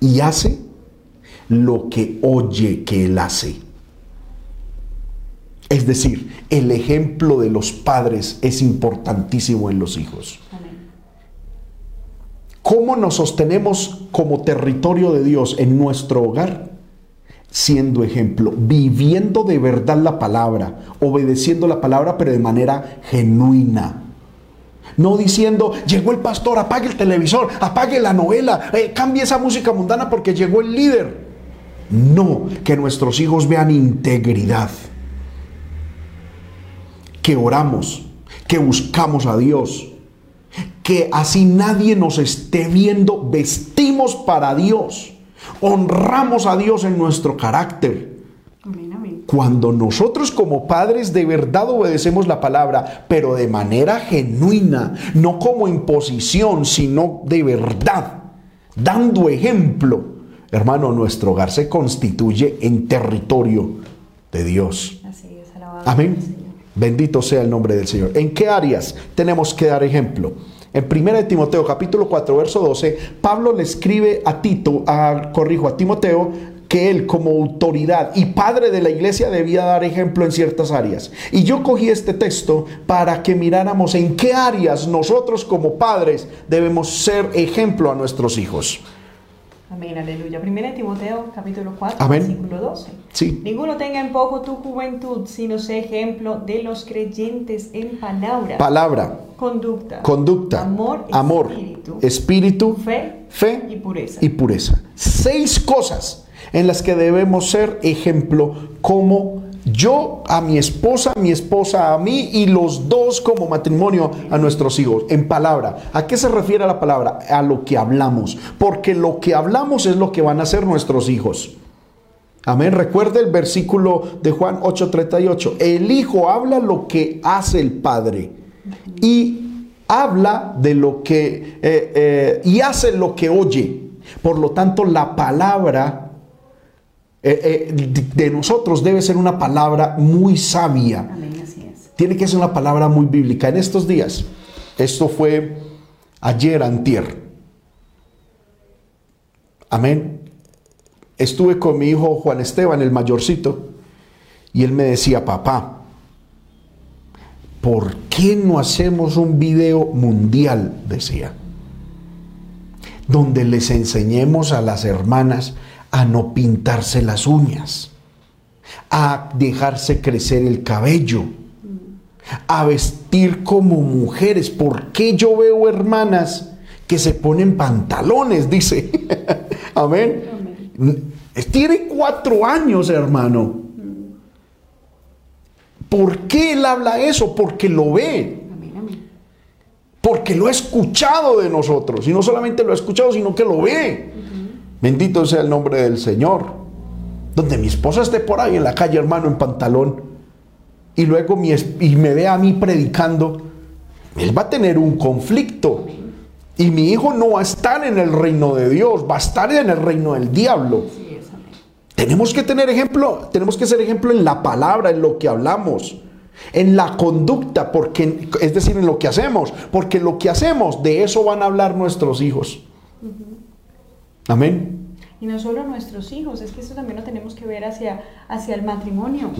y hace lo que oye que Él hace. Es decir, el ejemplo de los padres es importantísimo en los hijos. ¿Cómo nos sostenemos como territorio de Dios en nuestro hogar? Siendo ejemplo, viviendo de verdad la palabra, obedeciendo la palabra, pero de manera genuina. No diciendo, llegó el pastor, apague el televisor, apague la novela, eh, cambie esa música mundana porque llegó el líder. No, que nuestros hijos vean integridad. Que oramos, que buscamos a Dios, que así nadie nos esté viendo, vestimos para Dios, honramos a Dios en nuestro carácter. Cuando nosotros como padres de verdad obedecemos la palabra, pero de manera genuina, no como imposición, sino de verdad, dando ejemplo, hermano, nuestro hogar se constituye en territorio de Dios. Amén. Bendito sea el nombre del Señor. ¿En qué áreas tenemos que dar ejemplo? En 1 Timoteo capítulo 4 verso 12, Pablo le escribe a Tito, a, corrijo, a Timoteo, que él como autoridad y padre de la iglesia debía dar ejemplo en ciertas áreas. Y yo cogí este texto para que miráramos en qué áreas nosotros como padres debemos ser ejemplo a nuestros hijos. Amén, aleluya. Primera Timoteo capítulo 4, Amén. versículo 12. Sí. Ninguno tenga en poco tu juventud, sino sé ejemplo de los creyentes en palabra, Palabra, conducta, conducta, amor, amor, espíritu, espíritu, fe, fe y pureza. y pureza. Seis cosas en las que debemos ser ejemplo como yo a mi esposa, mi esposa a mí y los dos como matrimonio a nuestros hijos. En palabra. ¿A qué se refiere la palabra? A lo que hablamos. Porque lo que hablamos es lo que van a hacer nuestros hijos. Amén. Recuerde el versículo de Juan 8:38. El hijo habla lo que hace el padre. Y habla de lo que... eh, eh, y hace lo que oye. Por lo tanto, la palabra eh, eh, de- nosotros debe ser una palabra muy sabia. Amén, así es. Tiene que ser una palabra muy bíblica. En estos días, esto fue ayer, antier. Amén. Estuve con mi hijo Juan Esteban, el mayorcito, y él me decía, papá, ¿por qué no hacemos un video mundial? Decía, donde les enseñemos a las hermanas a no pintarse las uñas, a dejarse crecer el cabello, a vestir como mujeres. ¿Por qué yo veo hermanas que se ponen pantalones? Dice. Amén. Tiene cuatro años, hermano. ¿Por qué él habla eso? Porque lo ve. Amén, amén. Porque lo ha escuchado de nosotros. Y no solamente lo ha escuchado, sino que lo ve. Bendito sea el nombre del Señor. Donde mi esposa esté por ahí en la calle, hermano, en pantalón. Y luego mi y me ve a mí predicando. Él va a tener un conflicto. Y mi hijo no va a estar en el reino de Dios, va a estar en el reino del diablo. Tenemos que tener ejemplo, tenemos que ser ejemplo en la palabra, en lo que hablamos, en la conducta, porque es decir, en lo que hacemos, porque lo que hacemos, de eso van a hablar nuestros hijos. Amén. Y no solo nuestros hijos, es que eso también lo tenemos que ver hacia, hacia el matrimonio.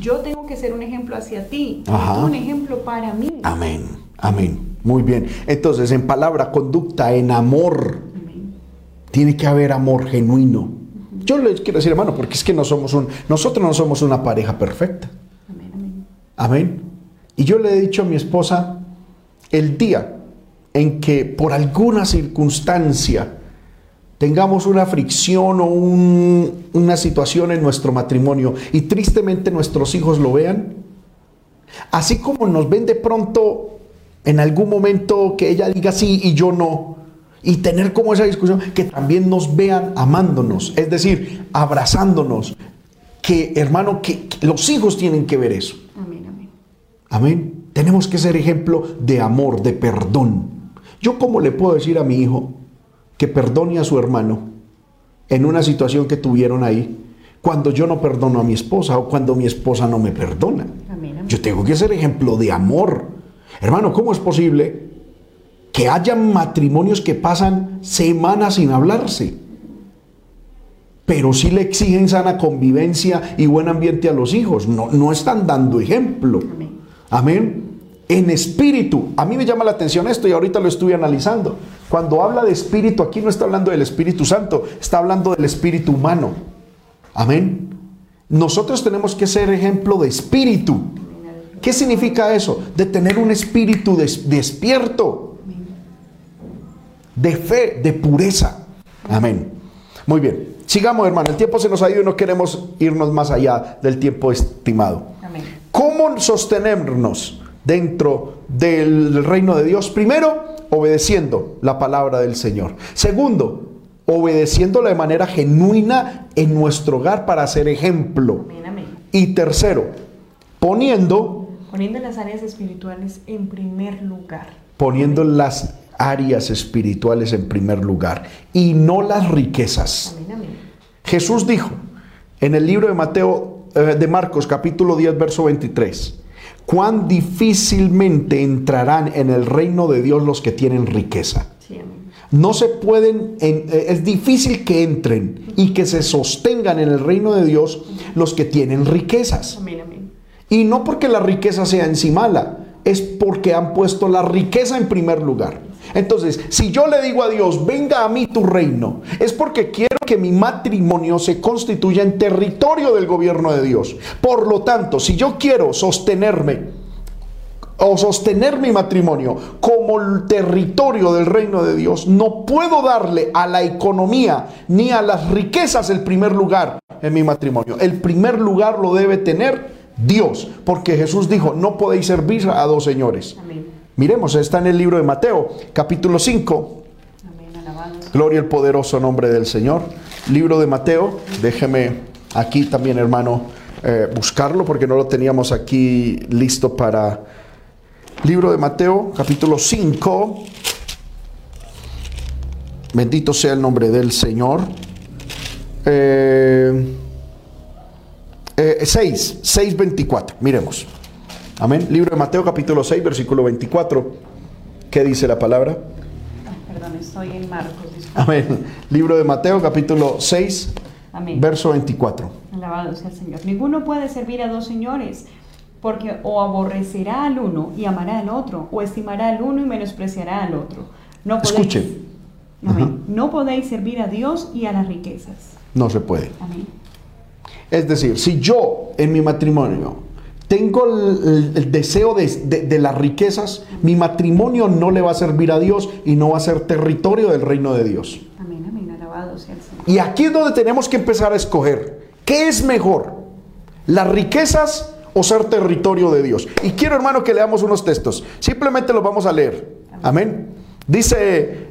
Yo tengo que ser un ejemplo hacia ti, tú un ejemplo para mí. Amén. Amén. Muy bien. Entonces, en palabra, conducta, en amor, Amén. tiene que haber amor genuino. Yo les quiero decir, hermano, porque es que no somos un, nosotros no somos una pareja perfecta. Amén, amén. Amén. Y yo le he dicho a mi esposa, el día en que por alguna circunstancia tengamos una fricción o un- una situación en nuestro matrimonio y tristemente nuestros hijos lo vean, así como nos ven de pronto en algún momento que ella diga sí y yo no, y tener como esa discusión, que también nos vean amándonos, es decir, abrazándonos, que hermano, que, que los hijos tienen que ver eso. Amén, amén. Amén. Tenemos que ser ejemplo de amor, de perdón. Yo cómo le puedo decir a mi hijo que perdone a su hermano en una situación que tuvieron ahí cuando yo no perdono a mi esposa o cuando mi esposa no me perdona. Amén, amén. Yo tengo que ser ejemplo de amor. Hermano, ¿cómo es posible que haya matrimonios que pasan semanas sin hablarse? Pero sí le exigen sana convivencia y buen ambiente a los hijos. No, no están dando ejemplo. Amén. Amén. En espíritu. A mí me llama la atención esto y ahorita lo estoy analizando. Cuando habla de espíritu, aquí no está hablando del Espíritu Santo, está hablando del espíritu humano. Amén. Nosotros tenemos que ser ejemplo de espíritu. ¿Qué significa eso? De tener un espíritu des- despierto, de fe, de pureza. Amén. Muy bien. Sigamos, hermano. El tiempo se nos ha ido y no queremos irnos más allá del tiempo estimado. Amén. ¿Cómo sostenernos dentro del reino de Dios? Primero, obedeciendo la palabra del Señor. Segundo, obedeciéndola de manera genuina en nuestro hogar para ser ejemplo. Amén, amén. Y tercero, poniendo, Poniendo las áreas espirituales en primer lugar. poniendo las áreas espirituales en primer lugar y no las riquezas. Amén, amén. Jesús dijo en el libro de Mateo, eh, de Marcos, capítulo 10, verso 23, cuán difícilmente entrarán en el reino de Dios los que tienen riqueza. No se pueden, en- eh, es difícil que entren y que se sostengan en el reino de Dios los que tienen riquezas. Y no porque la riqueza sea en sí mala, es porque han puesto la riqueza en primer lugar. Entonces, si yo le digo a Dios, venga a mí tu reino, es porque quiero que mi matrimonio se constituya en territorio del gobierno de Dios. Por lo tanto, si yo quiero sostenerme o sostener mi matrimonio como el territorio del reino de Dios, no puedo darle a la economía ni a las riquezas el primer lugar en mi matrimonio. El primer lugar lo debe tener Dios, porque Jesús dijo, no podéis servir a dos señores. Amén. Miremos, está en el libro de Mateo, capítulo 5. Amén. Alabado. sea. Gloria al poderoso nombre del Señor. Libro de Mateo, déjeme aquí también, hermano, eh, buscarlo porque no lo teníamos aquí listo para... Libro de Mateo, capítulo 5. Bendito sea el nombre del Señor. Eh, eh, 6, 6, 24. Miremos. Amén. Libro de Mateo, capítulo 6, versículo 24. ¿Qué dice la palabra? Ay, perdón, estoy en Marcos. Amén. Libro de Mateo, capítulo 6, Amén. verso 24. Alabado sea el Señor. Ninguno puede servir a dos señores, porque o aborrecerá al uno y amará al otro, o estimará al uno y menospreciará al otro. No podéis, Escuche. Amén. No podéis servir a Dios y a las riquezas. No se puede. Amén. Es decir, si yo en mi matrimonio tengo el, deseo de, de- de las riquezas, mi matrimonio no le va a servir a Dios y no va a ser territorio del reino de Dios. Amén, amén. Alabado sea el Señor. Y aquí es donde tenemos que empezar a escoger. ¿Qué es mejor? ¿Las riquezas o ser territorio de Dios? Y quiero, hermano, que leamos unos textos. Simplemente los vamos a leer. Amén. Dice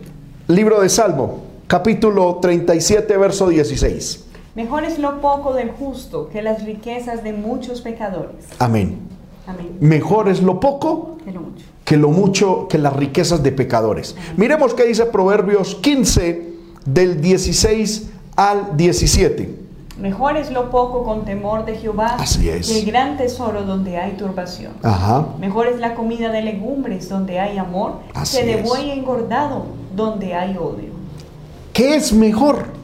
libro de Salmo, capítulo 37, verso 16. Mejor es lo poco del justo que las riquezas de muchos pecadores. Amén. Amén. Mejor es lo poco Que lo mucho. que lo mucho, que las riquezas de pecadores. Miremos qué dice Proverbios 15, del 16 al 17. Mejor es lo poco con temor de Jehová Así es. que el gran tesoro donde hay turbación. Ajá. Mejor es la comida de legumbres donde hay amor Así que de buey engordado donde hay odio. ¿Qué es mejor?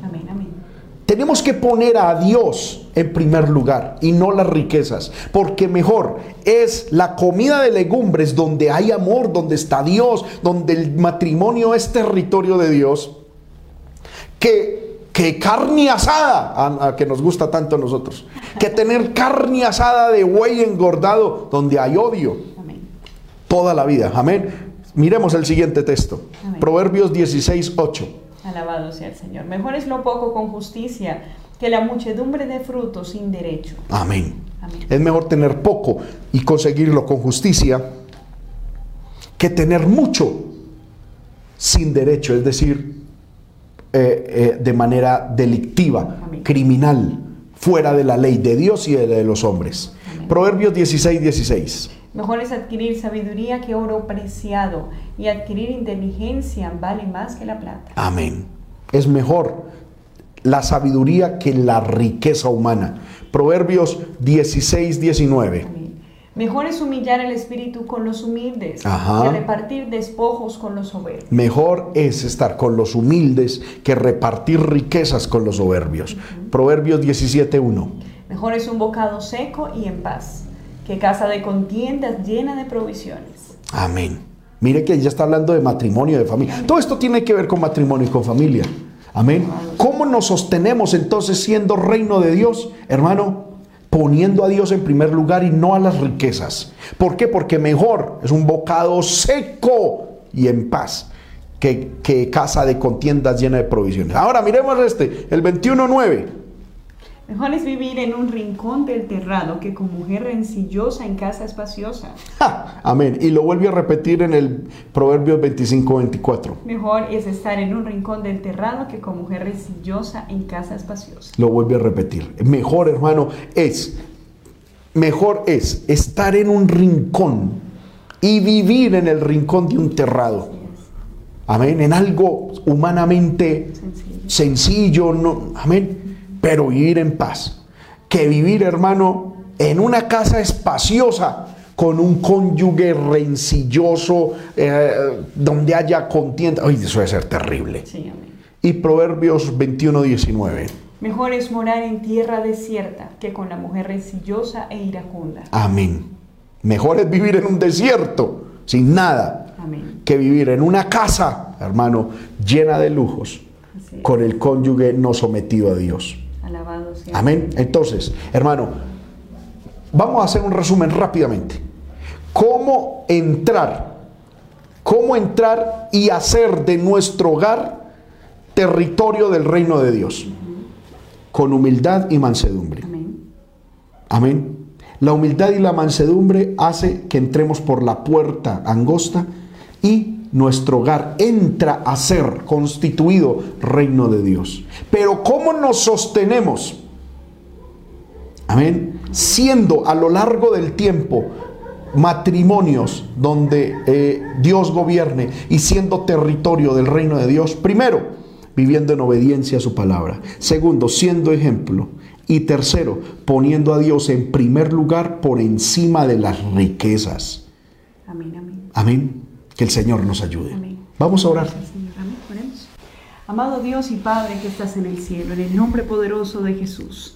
Tenemos que poner a Dios en primer lugar y no las riquezas, porque mejor es la comida de legumbres donde hay amor, donde está Dios, donde el matrimonio es territorio de Dios, que, que carne asada, a, a que nos gusta tanto a nosotros, que tener carne asada de buey engordado donde hay odio Amén. toda la vida. Amén. Miremos el siguiente texto. Amén. Proverbios 16, 8. Alabado sea el Señor. Mejor es lo poco con justicia que la muchedumbre de frutos sin derecho. Amén. Amén. Es mejor tener poco y conseguirlo con justicia que tener mucho sin derecho, es decir, eh, eh, de manera delictiva, Amén. criminal, fuera de la ley de Dios y de los hombres. Amén. Proverbios 16, 16. Mejor es adquirir sabiduría que oro preciado y adquirir inteligencia vale más que la plata. Amén. Es mejor la sabiduría que la riqueza humana. Proverbios 16, 19. Amén. Mejor es humillar el espíritu con los humildes Ajá. que repartir despojos con los soberbios. Mejor es estar con los humildes que repartir riquezas con los soberbios. Proverbios 17.1. Mejor es un bocado seco y en paz que casa de contiendas llena de provisiones. Amén. Mire que ya está hablando de matrimonio, de familia. Todo esto tiene que ver con matrimonio y con familia. Amén. ¿Cómo nos sostenemos entonces siendo reino de Dios? Hermano, poniendo a Dios en primer lugar y no a las riquezas. ¿Por qué? Porque mejor es un bocado seco y en paz que, que casa de contiendas llena de provisiones. Ahora miremos este, el 21.9. Mejor es vivir en un rincón del terrado que con mujer rencillosa en casa espaciosa. Ja, Amén. Y lo vuelve a repetir en el Proverbios 25, 24. Mejor es estar en un rincón del terrado que con mujer rencillosa en casa espaciosa. Lo vuelve a repetir. Mejor, hermano, es, mejor es estar en un rincón y vivir en el rincón de un terrado. Amén. En algo humanamente Sencillo. sencillo, no, amén. Pero vivir en paz. Que vivir, hermano, en una casa espaciosa con un cónyuge rencilloso, eh, donde haya contienda. Ay, eso debe ser terrible. Sí, amén. Y Proverbios 21, 19. Mejor es morar en tierra desierta que con la mujer rencillosa e iracunda. Amén. Mejor es vivir en un desierto, sin nada, Amén. que vivir en una casa, hermano, llena de lujos, con el cónyuge no sometido a Dios. Alabado sea. Amén. Entonces, hermano, vamos a hacer un resumen rápidamente. ¿Cómo entrar? ¿Cómo entrar y hacer de nuestro hogar territorio del reino de Dios? Con humildad y mansedumbre. Amén. Amén. La humildad y la mansedumbre hace que entremos por la puerta angosta y nuestro hogar entra a ser constituido reino de Dios. Pero ¿cómo nos sostenemos? Amén. Siendo a lo largo del tiempo matrimonios donde eh, Dios gobierne y siendo territorio del reino de Dios. Primero, viviendo en obediencia a su palabra. Segundo, siendo ejemplo. Y tercero, poniendo a Dios en primer lugar por encima de las riquezas. Amén, amén. Amén. Que el Señor nos ayude. Amén. Vamos a orar. Amén. Oremos. Amado Dios y Padre que estás en el cielo, en el nombre poderoso de Jesús.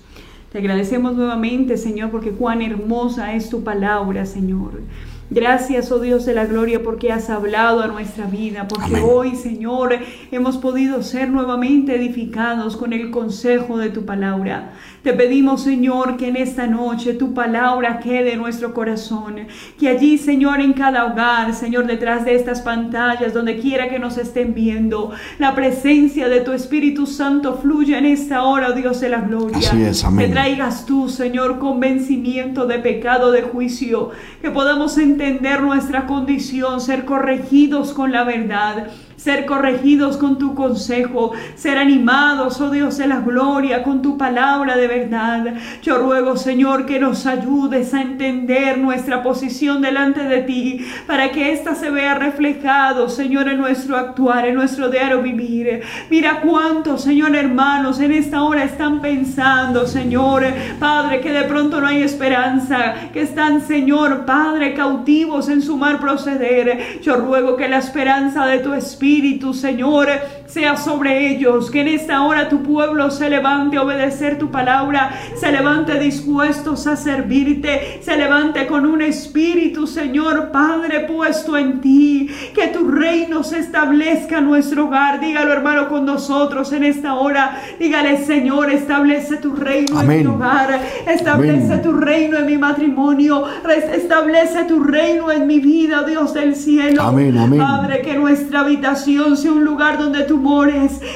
Te agradecemos nuevamente, Señor, porque cuán hermosa es tu palabra, Señor. Gracias, oh Dios de la gloria, porque has hablado a nuestra vida, porque Amén. hoy, Señor, hemos podido ser nuevamente edificados con el consejo de tu palabra. Te pedimos, Señor, que en esta noche tu palabra quede en nuestro corazón, que allí, Señor, en cada hogar, Señor, detrás de estas pantallas, donde quiera que nos estén viendo, la presencia de tu Espíritu Santo fluya en esta hora, oh Dios de la gloria. Así es, amén. Que traigas tú, Señor, convencimiento de pecado, de juicio, que podamos entender nuestra condición, ser corregidos con la verdad, ser corregidos con tu consejo, ser animados, oh Dios de la gloria, con tu palabra de verdad. Yo ruego, Señor, que nos ayudes a entender nuestra posición delante de ti, para que ésta se vea reflejado, Señor, en nuestro actuar, en nuestro diario vivir. Mira cuántos, Señor, hermanos, en esta hora están pensando, Señor, Padre, que de pronto no hay esperanza, que están, Señor, Padre, cautivos en su mal proceder. Yo ruego que la esperanza de tu Espíritu, Señor, sea sobre ellos, que en esta hora tu pueblo se levante a obedecer tu palabra, se levante dispuestos a servirte, se levante con un espíritu, Señor Padre, puesto en ti, que tu reino se establezca en nuestro hogar. Dígalo, hermano, con nosotros en esta hora. Dígale, Señor, establece tu reino Amén. en mi hogar, establece Amén. tu reino en mi matrimonio, establece tu reino en mi vida, Dios del cielo. Amén, amén. Padre, que nuestra habitación sea un lugar donde tú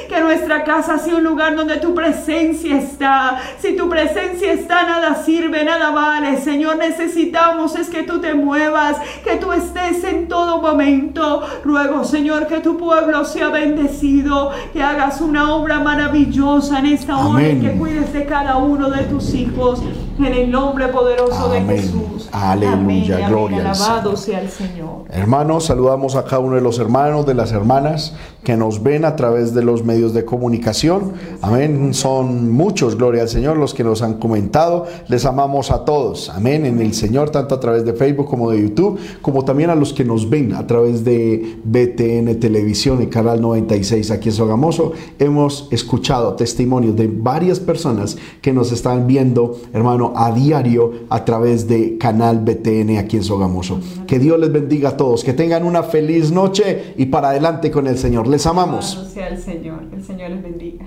que nuestra casa sea un lugar donde tu presencia está. Si tu presencia está, nada sirve, nada vale. Señor, necesitamos es que tú te muevas, que tú estés en todo momento. Ruego, Señor, que tu pueblo sea bendecido, que hagas una obra maravillosa en esta hora y Amén. que cuides de cada uno de tus hijos. En el nombre poderoso Amén. de Jesús. Aleluya, Amén, amén. gloria al Alabado sea el Señor. Hermanos, saludamos a cada uno de los hermanos, de las hermanas que nos ven a través de los medios de comunicación. Amén. Son muchos, gloria al Señor, los que nos han comentado. Les amamos a todos. Amén. En el Señor, tanto a través de Facebook como de YouTube, como también a los que nos ven a través de BTN Televisión, el canal 96 aquí en Sogamoso. Hemos escuchado testimonios de varias personas que nos están viendo, hermano, a diario a través de canal BTN aquí en Sogamoso. Que Dios les bendiga a todos, que tengan una feliz noche y para adelante con el Señor. Les amamos. Sea el Señor. El Señor les bendiga.